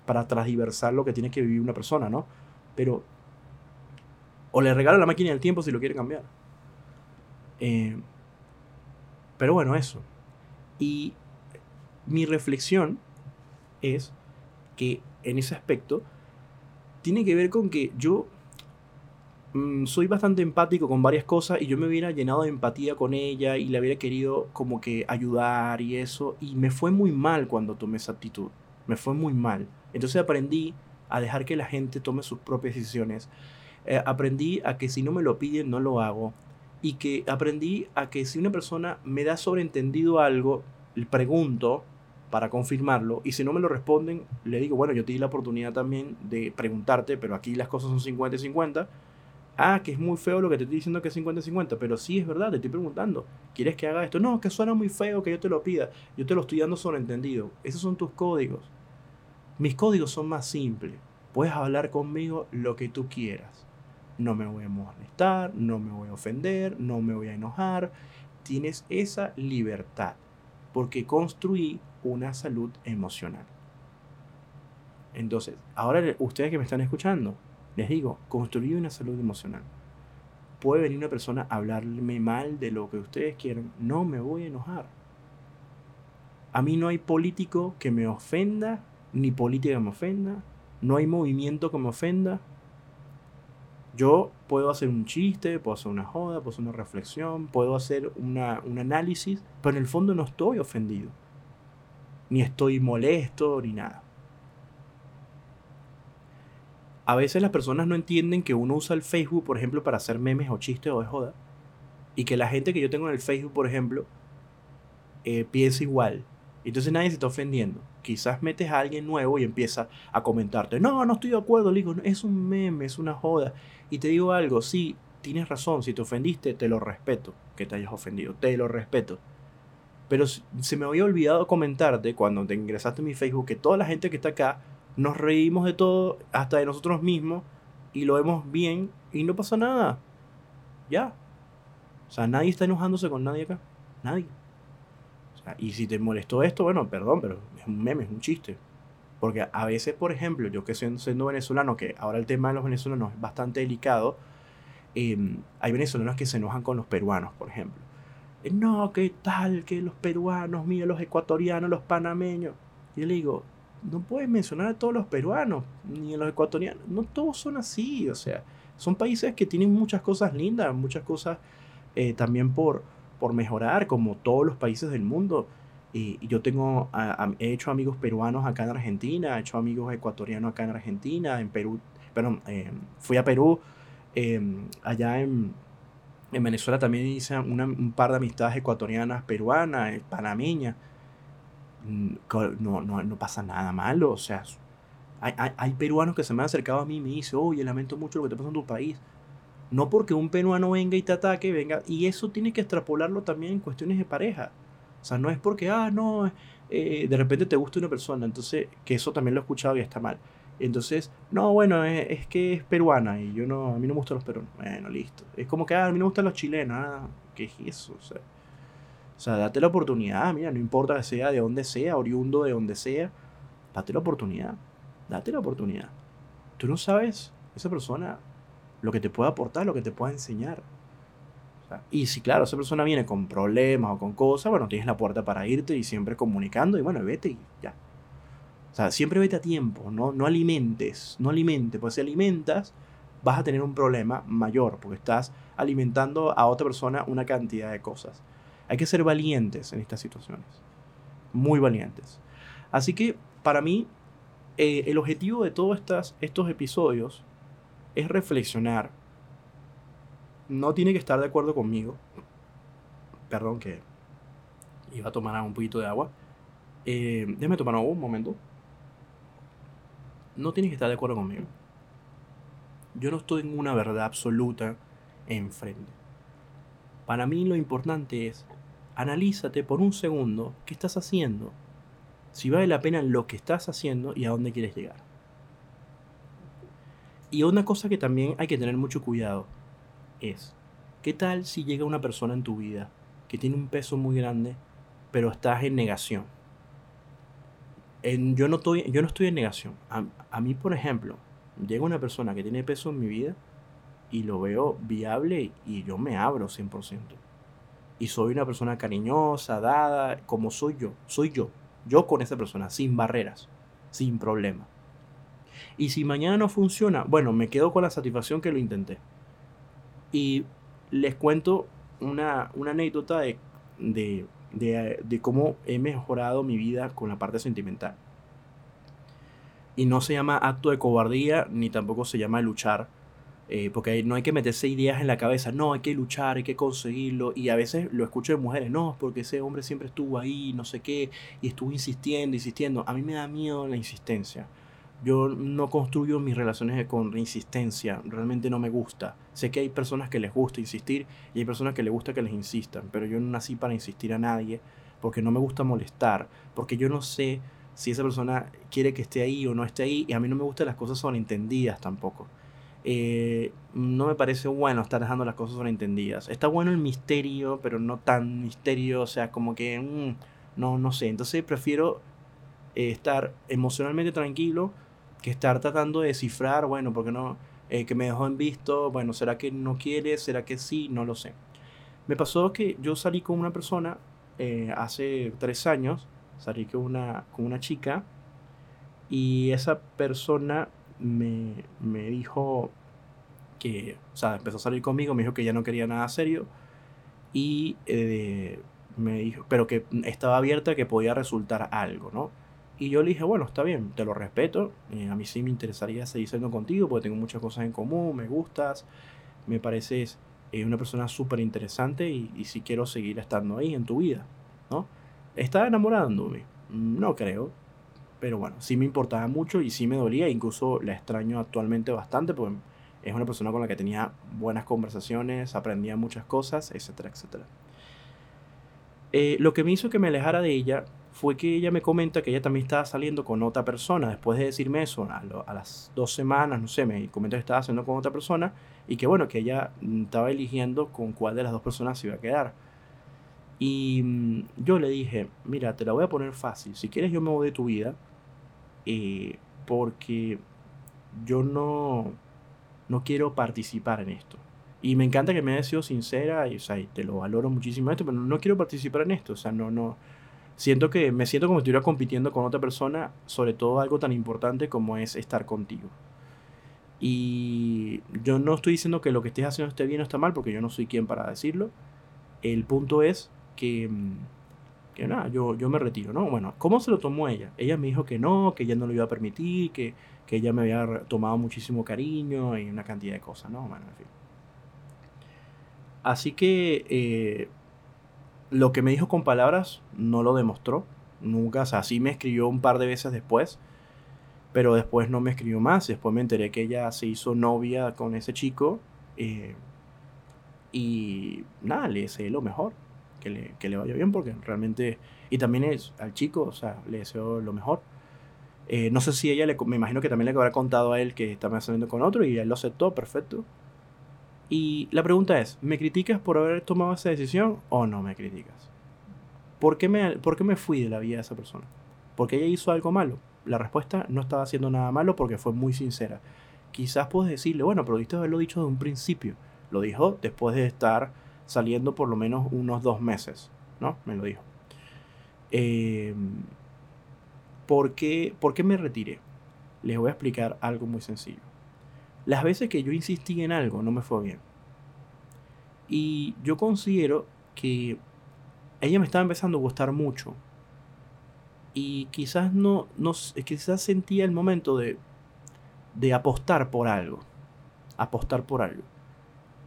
S1: para lo que tiene que vivir una persona, ¿no? Pero, o le regala la máquina del tiempo si lo quiere cambiar. Eh, pero bueno, eso. Y mi reflexión es que en ese aspecto tiene que ver con que yo mm, soy bastante empático con varias cosas y yo me hubiera llenado de empatía con ella y le hubiera querido como que ayudar y eso y me fue muy mal cuando tomé esa actitud. Me fue muy mal. Entonces aprendí a dejar que la gente tome sus propias decisiones. Eh, aprendí a que si no me lo piden, no lo hago. Y que aprendí a que si una persona me da sobreentendido algo, le pregunto para confirmarlo. Y si no me lo responden, le digo, bueno, yo te di la oportunidad también de preguntarte, pero aquí las cosas son 50 y 50. Ah, que es muy feo lo que te estoy diciendo que es 50 y 50, pero sí es verdad, te estoy preguntando. ¿Quieres que haga esto? No, que suena muy feo que yo te lo pida. Yo te lo estoy dando sobreentendido. Esos son tus códigos. Mis códigos son más simples. Puedes hablar conmigo lo que tú quieras. No me voy a molestar, no me voy a ofender, no me voy a enojar. Tienes esa libertad porque construí una salud emocional. Entonces, ahora ustedes que me están escuchando, les digo, construí una salud emocional. Puede venir una persona a hablarme mal de lo que ustedes quieran, no me voy a enojar. A mí no hay político que me ofenda, ni política que me ofenda, no hay movimiento que me ofenda. Yo puedo hacer un chiste, puedo hacer una joda, puedo hacer una reflexión, puedo hacer una, un análisis, pero en el fondo no estoy ofendido. Ni estoy molesto, ni nada. A veces las personas no entienden que uno usa el Facebook, por ejemplo, para hacer memes o chistes o de joda. Y que la gente que yo tengo en el Facebook, por ejemplo, eh, piensa igual. Entonces nadie se está ofendiendo. Quizás metes a alguien nuevo y empieza a comentarte, no, no estoy de acuerdo, le digo, es un meme, es una joda. Y te digo algo, sí, tienes razón, si te ofendiste, te lo respeto, que te hayas ofendido, te lo respeto. Pero se me había olvidado comentarte cuando te ingresaste en mi Facebook que toda la gente que está acá nos reímos de todo, hasta de nosotros mismos, y lo vemos bien y no pasa nada. Ya. O sea, nadie está enojándose con nadie acá. Nadie. Y si te molestó esto, bueno, perdón, pero es un meme, es un chiste. Porque a veces, por ejemplo, yo que siendo, venezolano, que ahora el tema de los venezolanos es bastante delicado, em, hay venezolanos que se enojan con los peruanos, por ejemplo. Eh, no, ¿qué tal? Que los peruanos, mira, los ecuatorianos, los panameños. Y yo le digo, no puedes mencionar a todos los peruanos, ni a los ecuatorianos. No todos son así, o sea, son países que tienen muchas cosas lindas, muchas cosas eh, también por, por mejorar, como todos los países del mundo. Y, yo tengo, he hecho amigos peruanos acá en Argentina, he hecho amigos ecuatorianos acá en Argentina, en Perú, perdón, eh, fui a Perú, em, allá en, en, Venezuela también hice un par de amistades ecuatorianas, peruanas, eh, panameñas. No, no, no pasa nada malo, o sea, hay, hay, hay, peruanos que se me han acercado a mí y me dicen, oye, lamento mucho lo que te pasa en tu país. No porque un peruano venga y te ataque, venga, y eso tiene que extrapolarlo también en cuestiones de pareja. O sea, no es porque, ah, no, eh, de repente te gusta una persona, entonces, que eso también lo he escuchado y está mal. Entonces, no, bueno, es, que es peruana y yo no, a mí no me gustan los peruanos. Bueno, listo. Es como que, ah, a mí me gustan los chilenos. Ah, ¿qué es eso? O sea, o sea, date la oportunidad, mira, no importa que sea de donde sea, oriundo de donde sea, date la oportunidad. Date la oportunidad. Tú no sabes esa persona lo que te puede aportar, lo que te puede enseñar y si, claro, esa persona viene con problemas o con cosas, bueno, tienes la puerta para irte y siempre comunicando y bueno, vete y ya. O sea, siempre vete a tiempo, no, no alimentes, no alimentes, porque si alimentas vas a tener un problema mayor, porque estás alimentando a otra persona una cantidad de cosas. Hay que ser valientes en estas situaciones, muy valientes. Así que para mí, eh, el objetivo de todos estos episodios es reflexionar no tiene que estar de acuerdo conmigo. Perdón que iba a tomar un poquito de agua. Eh, déjame tomar agua un momento. No tiene que estar de acuerdo conmigo. Yo no estoy en una verdad absoluta enfrente. Para mí lo importante es, analízate por un segundo qué estás haciendo, si vale la pena lo que estás haciendo y a dónde quieres llegar. Y una cosa que también hay que tener mucho cuidado es, ¿qué tal si llega una persona en tu vida que tiene un peso muy grande, pero estás en negación? yo, no estoy, yo no estoy en negación. A, mí, por ejemplo, llega una persona que tiene peso en mi vida y lo veo viable y yo me abro 100%. Y soy una persona cariñosa, dada, como soy yo. Soy yo. Yo con esa persona, sin barreras, sin problema. Y si mañana no funciona, bueno, me quedo con la satisfacción que lo intenté. Y les cuento una, anécdota de, de, cómo he mejorado mi vida con la parte sentimental. Y no se llama acto de cobardía, ni tampoco se llama luchar Eh, porque no hay que meterse ideas en la cabeza, no, hay que luchar, hay que conseguirlo. Y a veces lo escucho de mujeres, no, porque ese hombre siempre estuvo ahí, no sé qué, y estuvo insistiendo, insistiendo. A mí me da miedo la insistencia. Yo no construyo mis relaciones con insistencia, realmente no me gusta. Sé que hay personas que les gusta insistir y hay personas que les gusta que les insistan, pero yo no nací para insistir a nadie porque no me gusta molestar, porque yo no sé si esa persona quiere que esté ahí o no esté ahí y a mí no me gustan las cosas sobreentendidas tampoco. Eh, no me parece bueno estar dejando las cosas sobreentendidas. Está bueno el misterio, pero no tan misterio, o sea, como que mm, no, no sé. Entonces prefiero eh, estar emocionalmente tranquilo que estar tratando de descifrar, bueno, porque no, eh, que me dejó en visto, bueno, ¿será que no quiere? ¿Será que sí? No lo sé. Me pasó que yo salí con una persona hace tres años, salí con una, con una chica y esa persona me, me dijo que, o sea, empezó a salir conmigo, me dijo que ya no quería nada serio y eh, me dijo, pero que estaba abierta que podía resultar algo, ¿no? Y yo le dije, bueno, está bien, te lo respeto, eh, a mí sí me interesaría seguir siendo contigo porque tengo muchas cosas en común, me gustas, me pareces eh, una persona súper interesante y, y sí quiero seguir estando ahí en tu vida, ¿no? ¿Estaba enamorándome? No creo, pero bueno, sí me importaba mucho y sí me dolía, incluso la extraño actualmente bastante, porque es una persona con la que tenía buenas conversaciones, aprendía muchas cosas, etcétera, etcétera. Eh, lo que me hizo que me alejara de ella fue que ella me comenta que ella también estaba saliendo con otra persona. Después de decirme eso, a, las dos semanas, no sé, me comenta que estaba haciendo con otra persona y que bueno, que ella mm, estaba eligiendo con cuál de las dos personas se iba a quedar. Y mm, yo le dije, mira, te la voy a poner fácil. Si quieres yo me voy de tu vida, eh, porque yo no, no quiero participar en esto. Y me encanta que me hayas sido sincera y, o sea, te lo valoro muchísimo esto, pero no quiero participar en esto. O sea, no, no. Siento que me siento como si estuviera compitiendo con otra persona, sobre todo algo tan importante como es estar contigo. Y yo no estoy diciendo que lo que estés haciendo esté bien o está mal, porque yo no soy quien para decirlo. El punto es que mm, que nada, yo, yo me retiro, ¿no? Bueno, ¿cómo se lo tomó ella? Ella me dijo que no, que ella no lo iba a permitir, que, que ella me había tomado muchísimo cariño y una cantidad de cosas, ¿no? Bueno, en fin. Así que eh, lo que me dijo con palabras no lo demostró, nunca, o sea, sí me escribió un par de veces después, pero después no me escribió más, después me enteré que ella se hizo novia con ese chico eh, y nada, le deseo lo mejor que le, que le vaya bien porque realmente... Y también es al chico, o sea, le deseo lo mejor. Eh, no sé si ella, le, me imagino que también le habrá contado a él que está saliendo con otro y él lo aceptó, perfecto. Y la pregunta es, ¿me criticas por haber tomado esa decisión o no me criticas? ¿Por qué me, por qué me fui de la vida de esa persona? ¿Porque ella hizo algo malo? La respuesta no estaba haciendo nada malo porque fue muy sincera. Quizás puedes decirle, bueno, pero diste haberlo dicho de un principio. Lo dijo después de estar saliendo por lo menos unos dos meses, ¿no? Me lo dijo. Eh, ¿por, qué, ¿Por qué me retiré? Les voy a explicar algo muy sencillo. Las veces que yo insistí en algo no me fue bien. Y yo considero que ella me estaba empezando a gustar mucho. Y quizás no, no quizás sentía el momento de, de apostar por algo. Apostar por algo.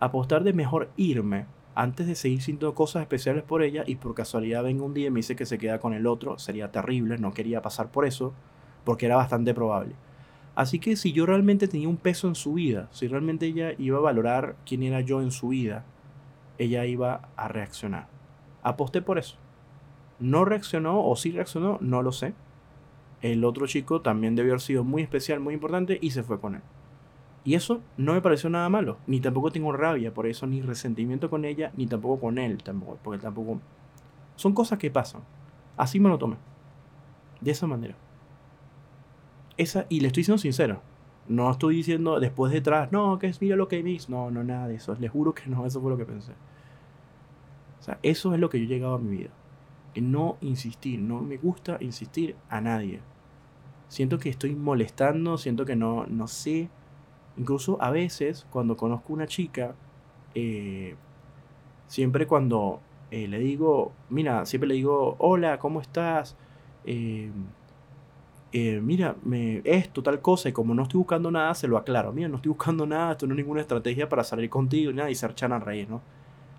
S1: Apostar de mejor irme antes de seguir sintiendo cosas especiales por ella y por casualidad venga un día y me dice que se queda con el otro, sería terrible, no quería pasar por eso, porque era bastante probable. Así que si yo realmente tenía un peso en su vida, si realmente ella iba a valorar quién era yo en su vida, ella iba a reaccionar. Aposté por eso. No reaccionó o sí reaccionó, no lo sé. El otro chico también debió haber sido muy especial, muy importante y se fue con él. Y eso no me pareció nada malo, ni tampoco tengo rabia por eso, ni resentimiento con ella, ni tampoco con él, tampoco, porque tampoco... Son cosas que pasan. Así me lo tomé. De esa manera. Esa, y le estoy siendo sincero. No estoy diciendo después detrás, no, que es mira lo que hice. No, no, nada de eso. Les juro que no, eso fue lo que pensé. O sea, eso es lo que yo he llegado a mi vida. No insistir, no me gusta insistir a nadie. Siento que estoy molestando, siento que no, no sé Incluso a veces, cuando conozco una chica, eh, siempre cuando eh, le digo, mira, siempre le digo, hola, ¿cómo estás? Eh, eh, mira, me, esto, tal cosa, y como no estoy buscando nada, se lo aclaro. Mira, no estoy buscando nada, esto no es ninguna estrategia para salir contigo, nada, y se echan a reír, ¿no?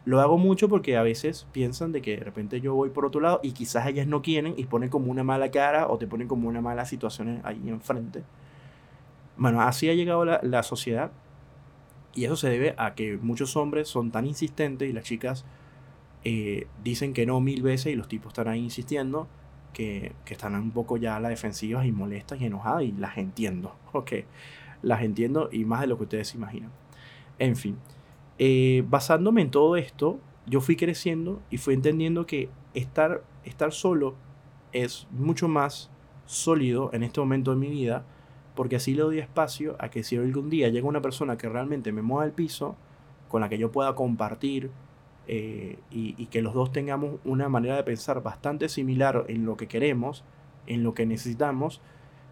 S1: Lo hago mucho porque a veces piensan de que de repente yo voy por otro lado y quizás ellas no quieren y ponen como una mala cara o te ponen como una mala situación ahí enfrente. Bueno, así ha llegado la, la sociedad y eso se debe a que muchos hombres son tan insistentes y las chicas eh, dicen que no mil veces y los tipos están ahí insistiendo que, están un poco ya a la defensiva y molestas y enojadas y las entiendo, ok, las entiendo y más de lo que ustedes se imaginan. En fin, eh, basándome en todo esto, yo fui creciendo y fui entendiendo que estar, estar solo es mucho más sólido en este momento de mi vida, porque así le doy espacio a que si algún día llega una persona que realmente me mueva el piso, con la que yo pueda compartir eh, y, que los dos tengamos una manera de pensar bastante similar en lo que queremos, en lo que necesitamos,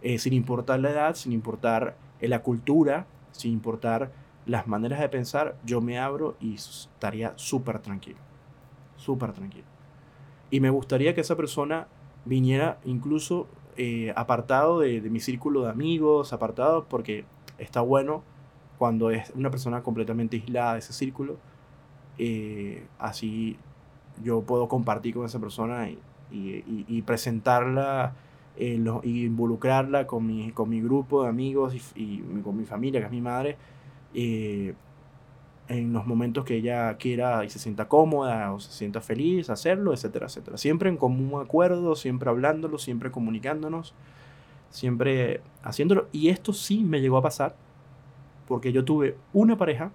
S1: eh, sin importar la edad, sin importar la cultura, sin importar las maneras de pensar, yo me abro y estaría súper tranquilo. Súper tranquilo. Y me gustaría que esa persona viniera incluso eh, apartado de, mi círculo de amigos, apartado porque está bueno cuando es una persona completamente aislada de ese círculo. Eh, así yo puedo compartir con esa persona y, y, presentarla eh, y involucrarla con mi, con mi grupo de amigos y, con mi familia, que es mi madre eh, en los momentos que ella quiera y se sienta cómoda o se sienta feliz, hacerlo, etcétera, etcétera. Siempre en común acuerdo, siempre hablándolo, siempre comunicándonos, siempre haciéndolo. Y esto sí me llegó a pasar porque yo tuve una pareja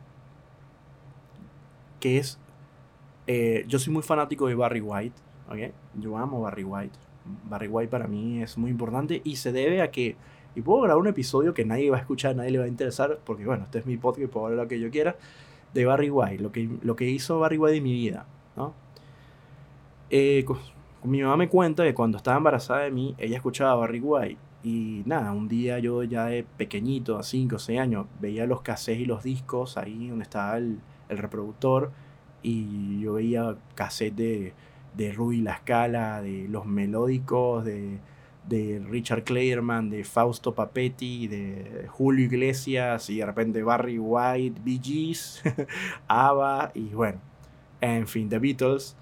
S1: que es... Eh, yo soy muy fanático de Barry White. Yo amo Barry White. Barry White para mí es muy importante y se debe a que y puedo grabar un episodio que nadie va a escuchar, nadie le va a interesar, porque bueno, este es mi podcast puedo hablar lo que yo quiera, de Barry White, lo que, lo que hizo Barry White en mi vida, ¿no? Eh, mi mamá me cuenta que cuando estaba embarazada de mí, ella escuchaba Barry White. Y nada, un día yo ya de pequeñito, a 5 o 6 años, veía los cassettes y los discos ahí donde estaba el, el reproductor. Y yo veía cassettes de, de Rudy La Scala, de los melódicos, de de Richard Clayerman, de Fausto Papetti, de Julio Iglesias y de repente Barry White, Bee Gees, ABBA y bueno, en fin, The Beatles.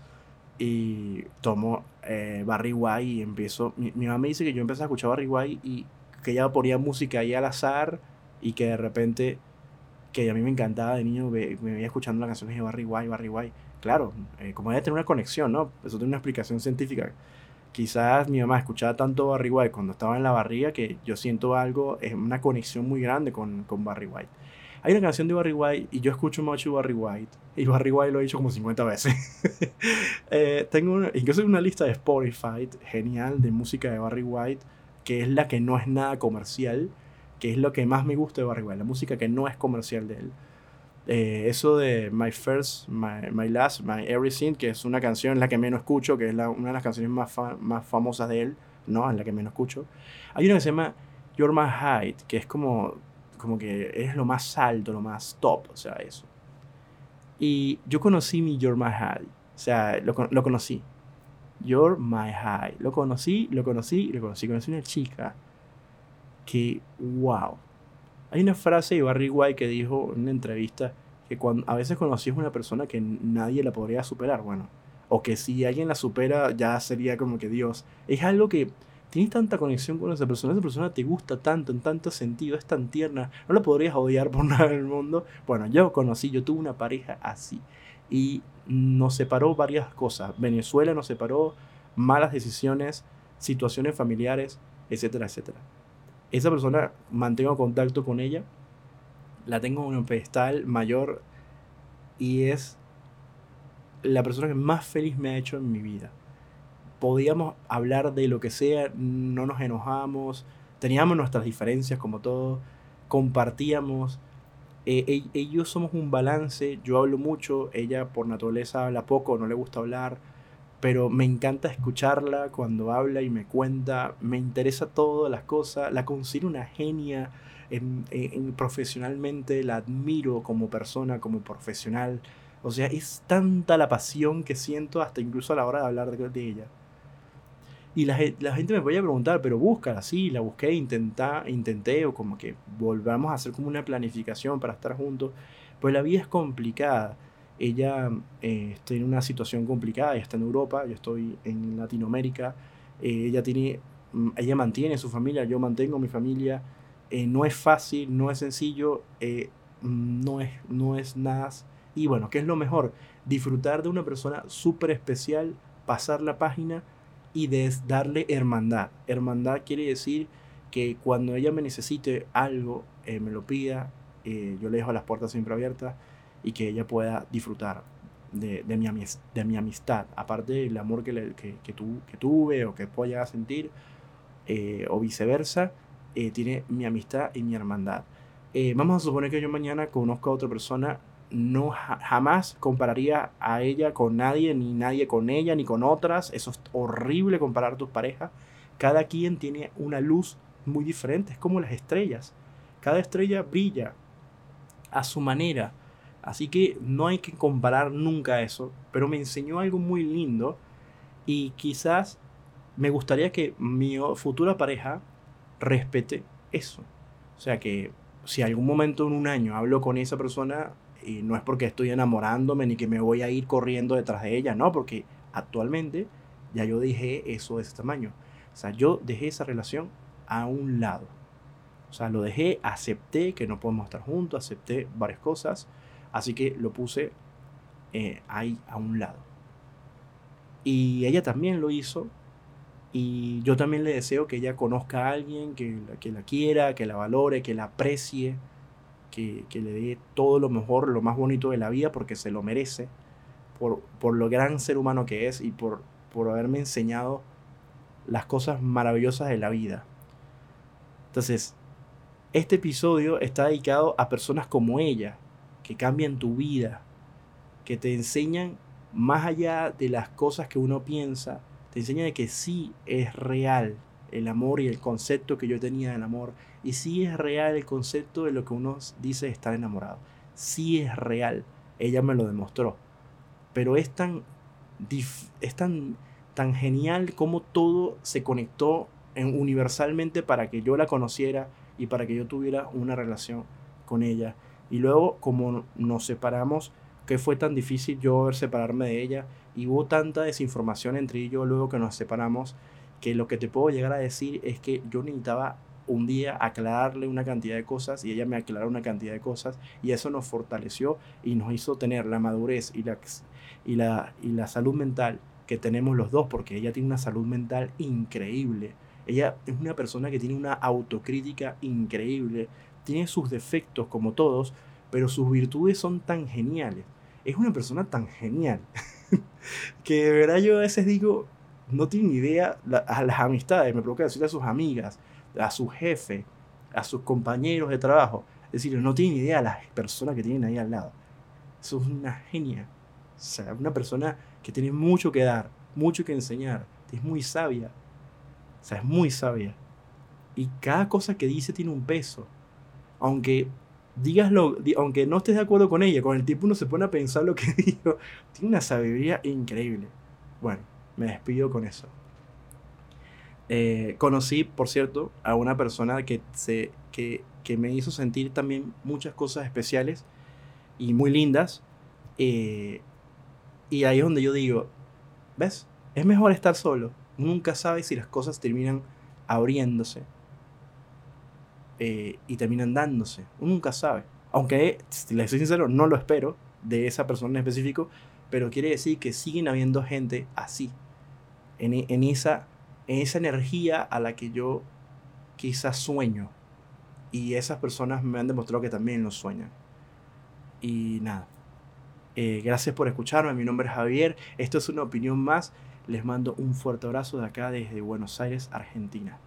S1: Y tomo eh, Barry White y empiezo. Mi, mamá me dice que yo empecé a escuchar Barry White y que ella ponía música ahí al azar y que de repente, que a mí me encantaba de niño, me, veía escuchando las canciones de Barry White, Barry White. Claro, eh, como debe tener una conexión, ¿no? Eso tiene una explicación científica quizás mi mamá escuchaba tanto Barry White cuando estaba en la barriga que yo siento algo, es una conexión muy grande con, con Barry White. Hay una canción de Barry White y yo escucho mucho Barry White. Y Barry White lo he dicho como 50 veces. eh, tengo incluso una lista de Spotify genial de música de Barry White, que es la que no es nada comercial, que es lo que más me gusta de Barry White, la música que no es comercial de él. Eh, eso de My First, My, Last, My Everything, que es una canción la que menos escucho, que es una de las canciones más, más famosas de él, no, es la que menos escucho. Hay una que se llama You're My Height, que es como, como que es lo más alto, lo más top, o sea, eso. Y yo conocí mi You're My High, o sea, lo, lo conocí. You're My High. Lo conocí, lo conocí, lo conocí. Conocí una chica que, wow, hay una frase de Barry White que dijo en una entrevista que cuando, a veces conocías una persona que nadie la podría superar, bueno, o que si alguien la supera ya sería como que Dios. Es algo que tienes tanta conexión con esa persona, esa persona te gusta tanto, en tanto sentido, es tan tierna, no la podrías odiar por nada del mundo. Bueno, yo conocí, yo tuve una pareja así y nos separó varias cosas. Venezuela nos separó, malas decisiones, situaciones familiares, etcétera, etcétera esa persona mantengo contacto con ella, la tengo en un pedestal mayor y es la persona que más feliz me ha hecho en mi vida. Podíamos hablar de lo que sea, no nos enojamos, teníamos nuestras diferencias como todo, compartíamos. Eh, ellos somos un balance, yo hablo mucho, ella por naturaleza habla poco, no le gusta hablar pero me encanta escucharla cuando habla y me cuenta, me interesa todas las cosas, la considero una genia en, profesionalmente, la admiro como persona, como profesional, o sea, es tanta la pasión que siento hasta incluso a la hora de hablar de, ella. Y la, gente me podía preguntar, pero búscala, sí, la busqué, intenta, intenté, o como que volvamos a hacer como una planificación para estar juntos. Pues la vida es complicada. Ella eh, está en una situación complicada, ella está en Europa, yo estoy en Latinoamérica. Eh, ella tiene, mm, ella mantiene su familia, yo mantengo mi familia. Eh, no es fácil, no es sencillo, mm, no, es, no es nada. Y bueno, ¿qué es lo mejor? Disfrutar de una persona súper especial, pasar la página y darle hermandad. Hermandad quiere decir que cuando ella me necesite algo, me lo pida, yo le dejo las puertas siempre abiertas y que ella pueda disfrutar de, de, mi, de mi, amistad, aparte del amor que, le, que, que, que, tuve o que pueda llegar a sentir, eh, o viceversa, tiene mi amistad y mi hermandad. vamos a suponer que yo mañana conozco a otra persona no jamás compararía a ella con nadie, ni nadie con ella, ni con otras. Eso es horrible comparar tus parejas. Cada quien tiene una luz muy diferente, es como las estrellas. Cada estrella brilla a su manera. Así que no hay que comparar nunca eso. Pero me enseñó algo muy lindo y quizás me gustaría que mi futura pareja respete eso. O sea que si algún momento en un año hablo con esa persona, y no es porque estoy enamorándome ni que me voy a ir corriendo detrás de ella, no, porque actualmente ya yo dejé eso de ese tamaño. O sea, yo dejé esa relación a un lado. O sea, lo dejé, acepté que no podemos estar juntos, acepté varias cosas, así que lo puse eh, ahí a un lado. Y ella también lo hizo, y yo también le deseo que ella conozca a alguien que, que la quiera, que la valore, que la aprecie que, le dé todo lo mejor, lo más bonito de la vida, porque se lo merece, por, por lo gran ser humano que es y por, por haberme enseñado las cosas maravillosas de la vida. Entonces, este episodio está dedicado a personas como ella, que cambian tu vida, que te enseñan más allá de las cosas que uno piensa, te enseñan de que sí es real el amor y el concepto que yo tenía del amor. Y sí es real el concepto de lo que uno dice estar enamorado. Sí es real. Ella me lo demostró. Pero es tan, es tan, tan genial como todo se conectó en, universalmente para que yo la conociera y para que yo tuviera una relación con ella. Y luego, como nos separamos, que fue tan difícil yo separarme de ella y hubo tanta desinformación entre ella y yo luego que nos separamos que lo que te puedo llegar a decir es que yo necesitaba un día aclararle una cantidad de cosas y ella me aclaró una cantidad de cosas y eso nos fortaleció y nos hizo tener la madurez y la, y la, y la salud mental que tenemos los dos porque ella tiene una salud mental increíble. Ella es una persona que tiene una autocrítica increíble, tiene sus defectos como todos, pero sus virtudes son tan geniales. Es una persona tan genial que de verdad yo a veces digo, no tiene ni idea a las amistades, me provoca decirle a sus amigas, a su jefe, a sus compañeros de trabajo. Es decir, no tiene ni idea a las personas que tienen ahí al lado. Eso es una genia. O sea, una persona que tiene mucho que dar, mucho que enseñar. Es muy sabia. O sea, es muy sabia. Y cada cosa que dice tiene un peso. Aunque digaslo, aunque no estés de acuerdo con ella, con el tipo uno se pone a pensar lo que dijo. Tiene una sabiduría increíble. Bueno, me despido con eso. Eh, conocí, por cierto, a una persona que, se, que, que, me hizo sentir también muchas cosas especiales y muy lindas. Eh, y ahí es donde yo digo, ¿ves? Es mejor estar solo. Nunca sabes si las cosas terminan abriéndose eh, y terminan dándose. Uno nunca sabe. Aunque, si le soy sincero, no lo espero de esa persona en específico, pero quiere decir que siguen habiendo gente así, en, en, esa, en esa energía a la que yo quizás sueño. Y esas personas me han demostrado que también lo sueñan. Y nada. Eh, gracias por escucharme. Mi nombre es Javier. Esto es una opinión más. Les mando un fuerte abrazo de acá desde Buenos Aires, Argentina.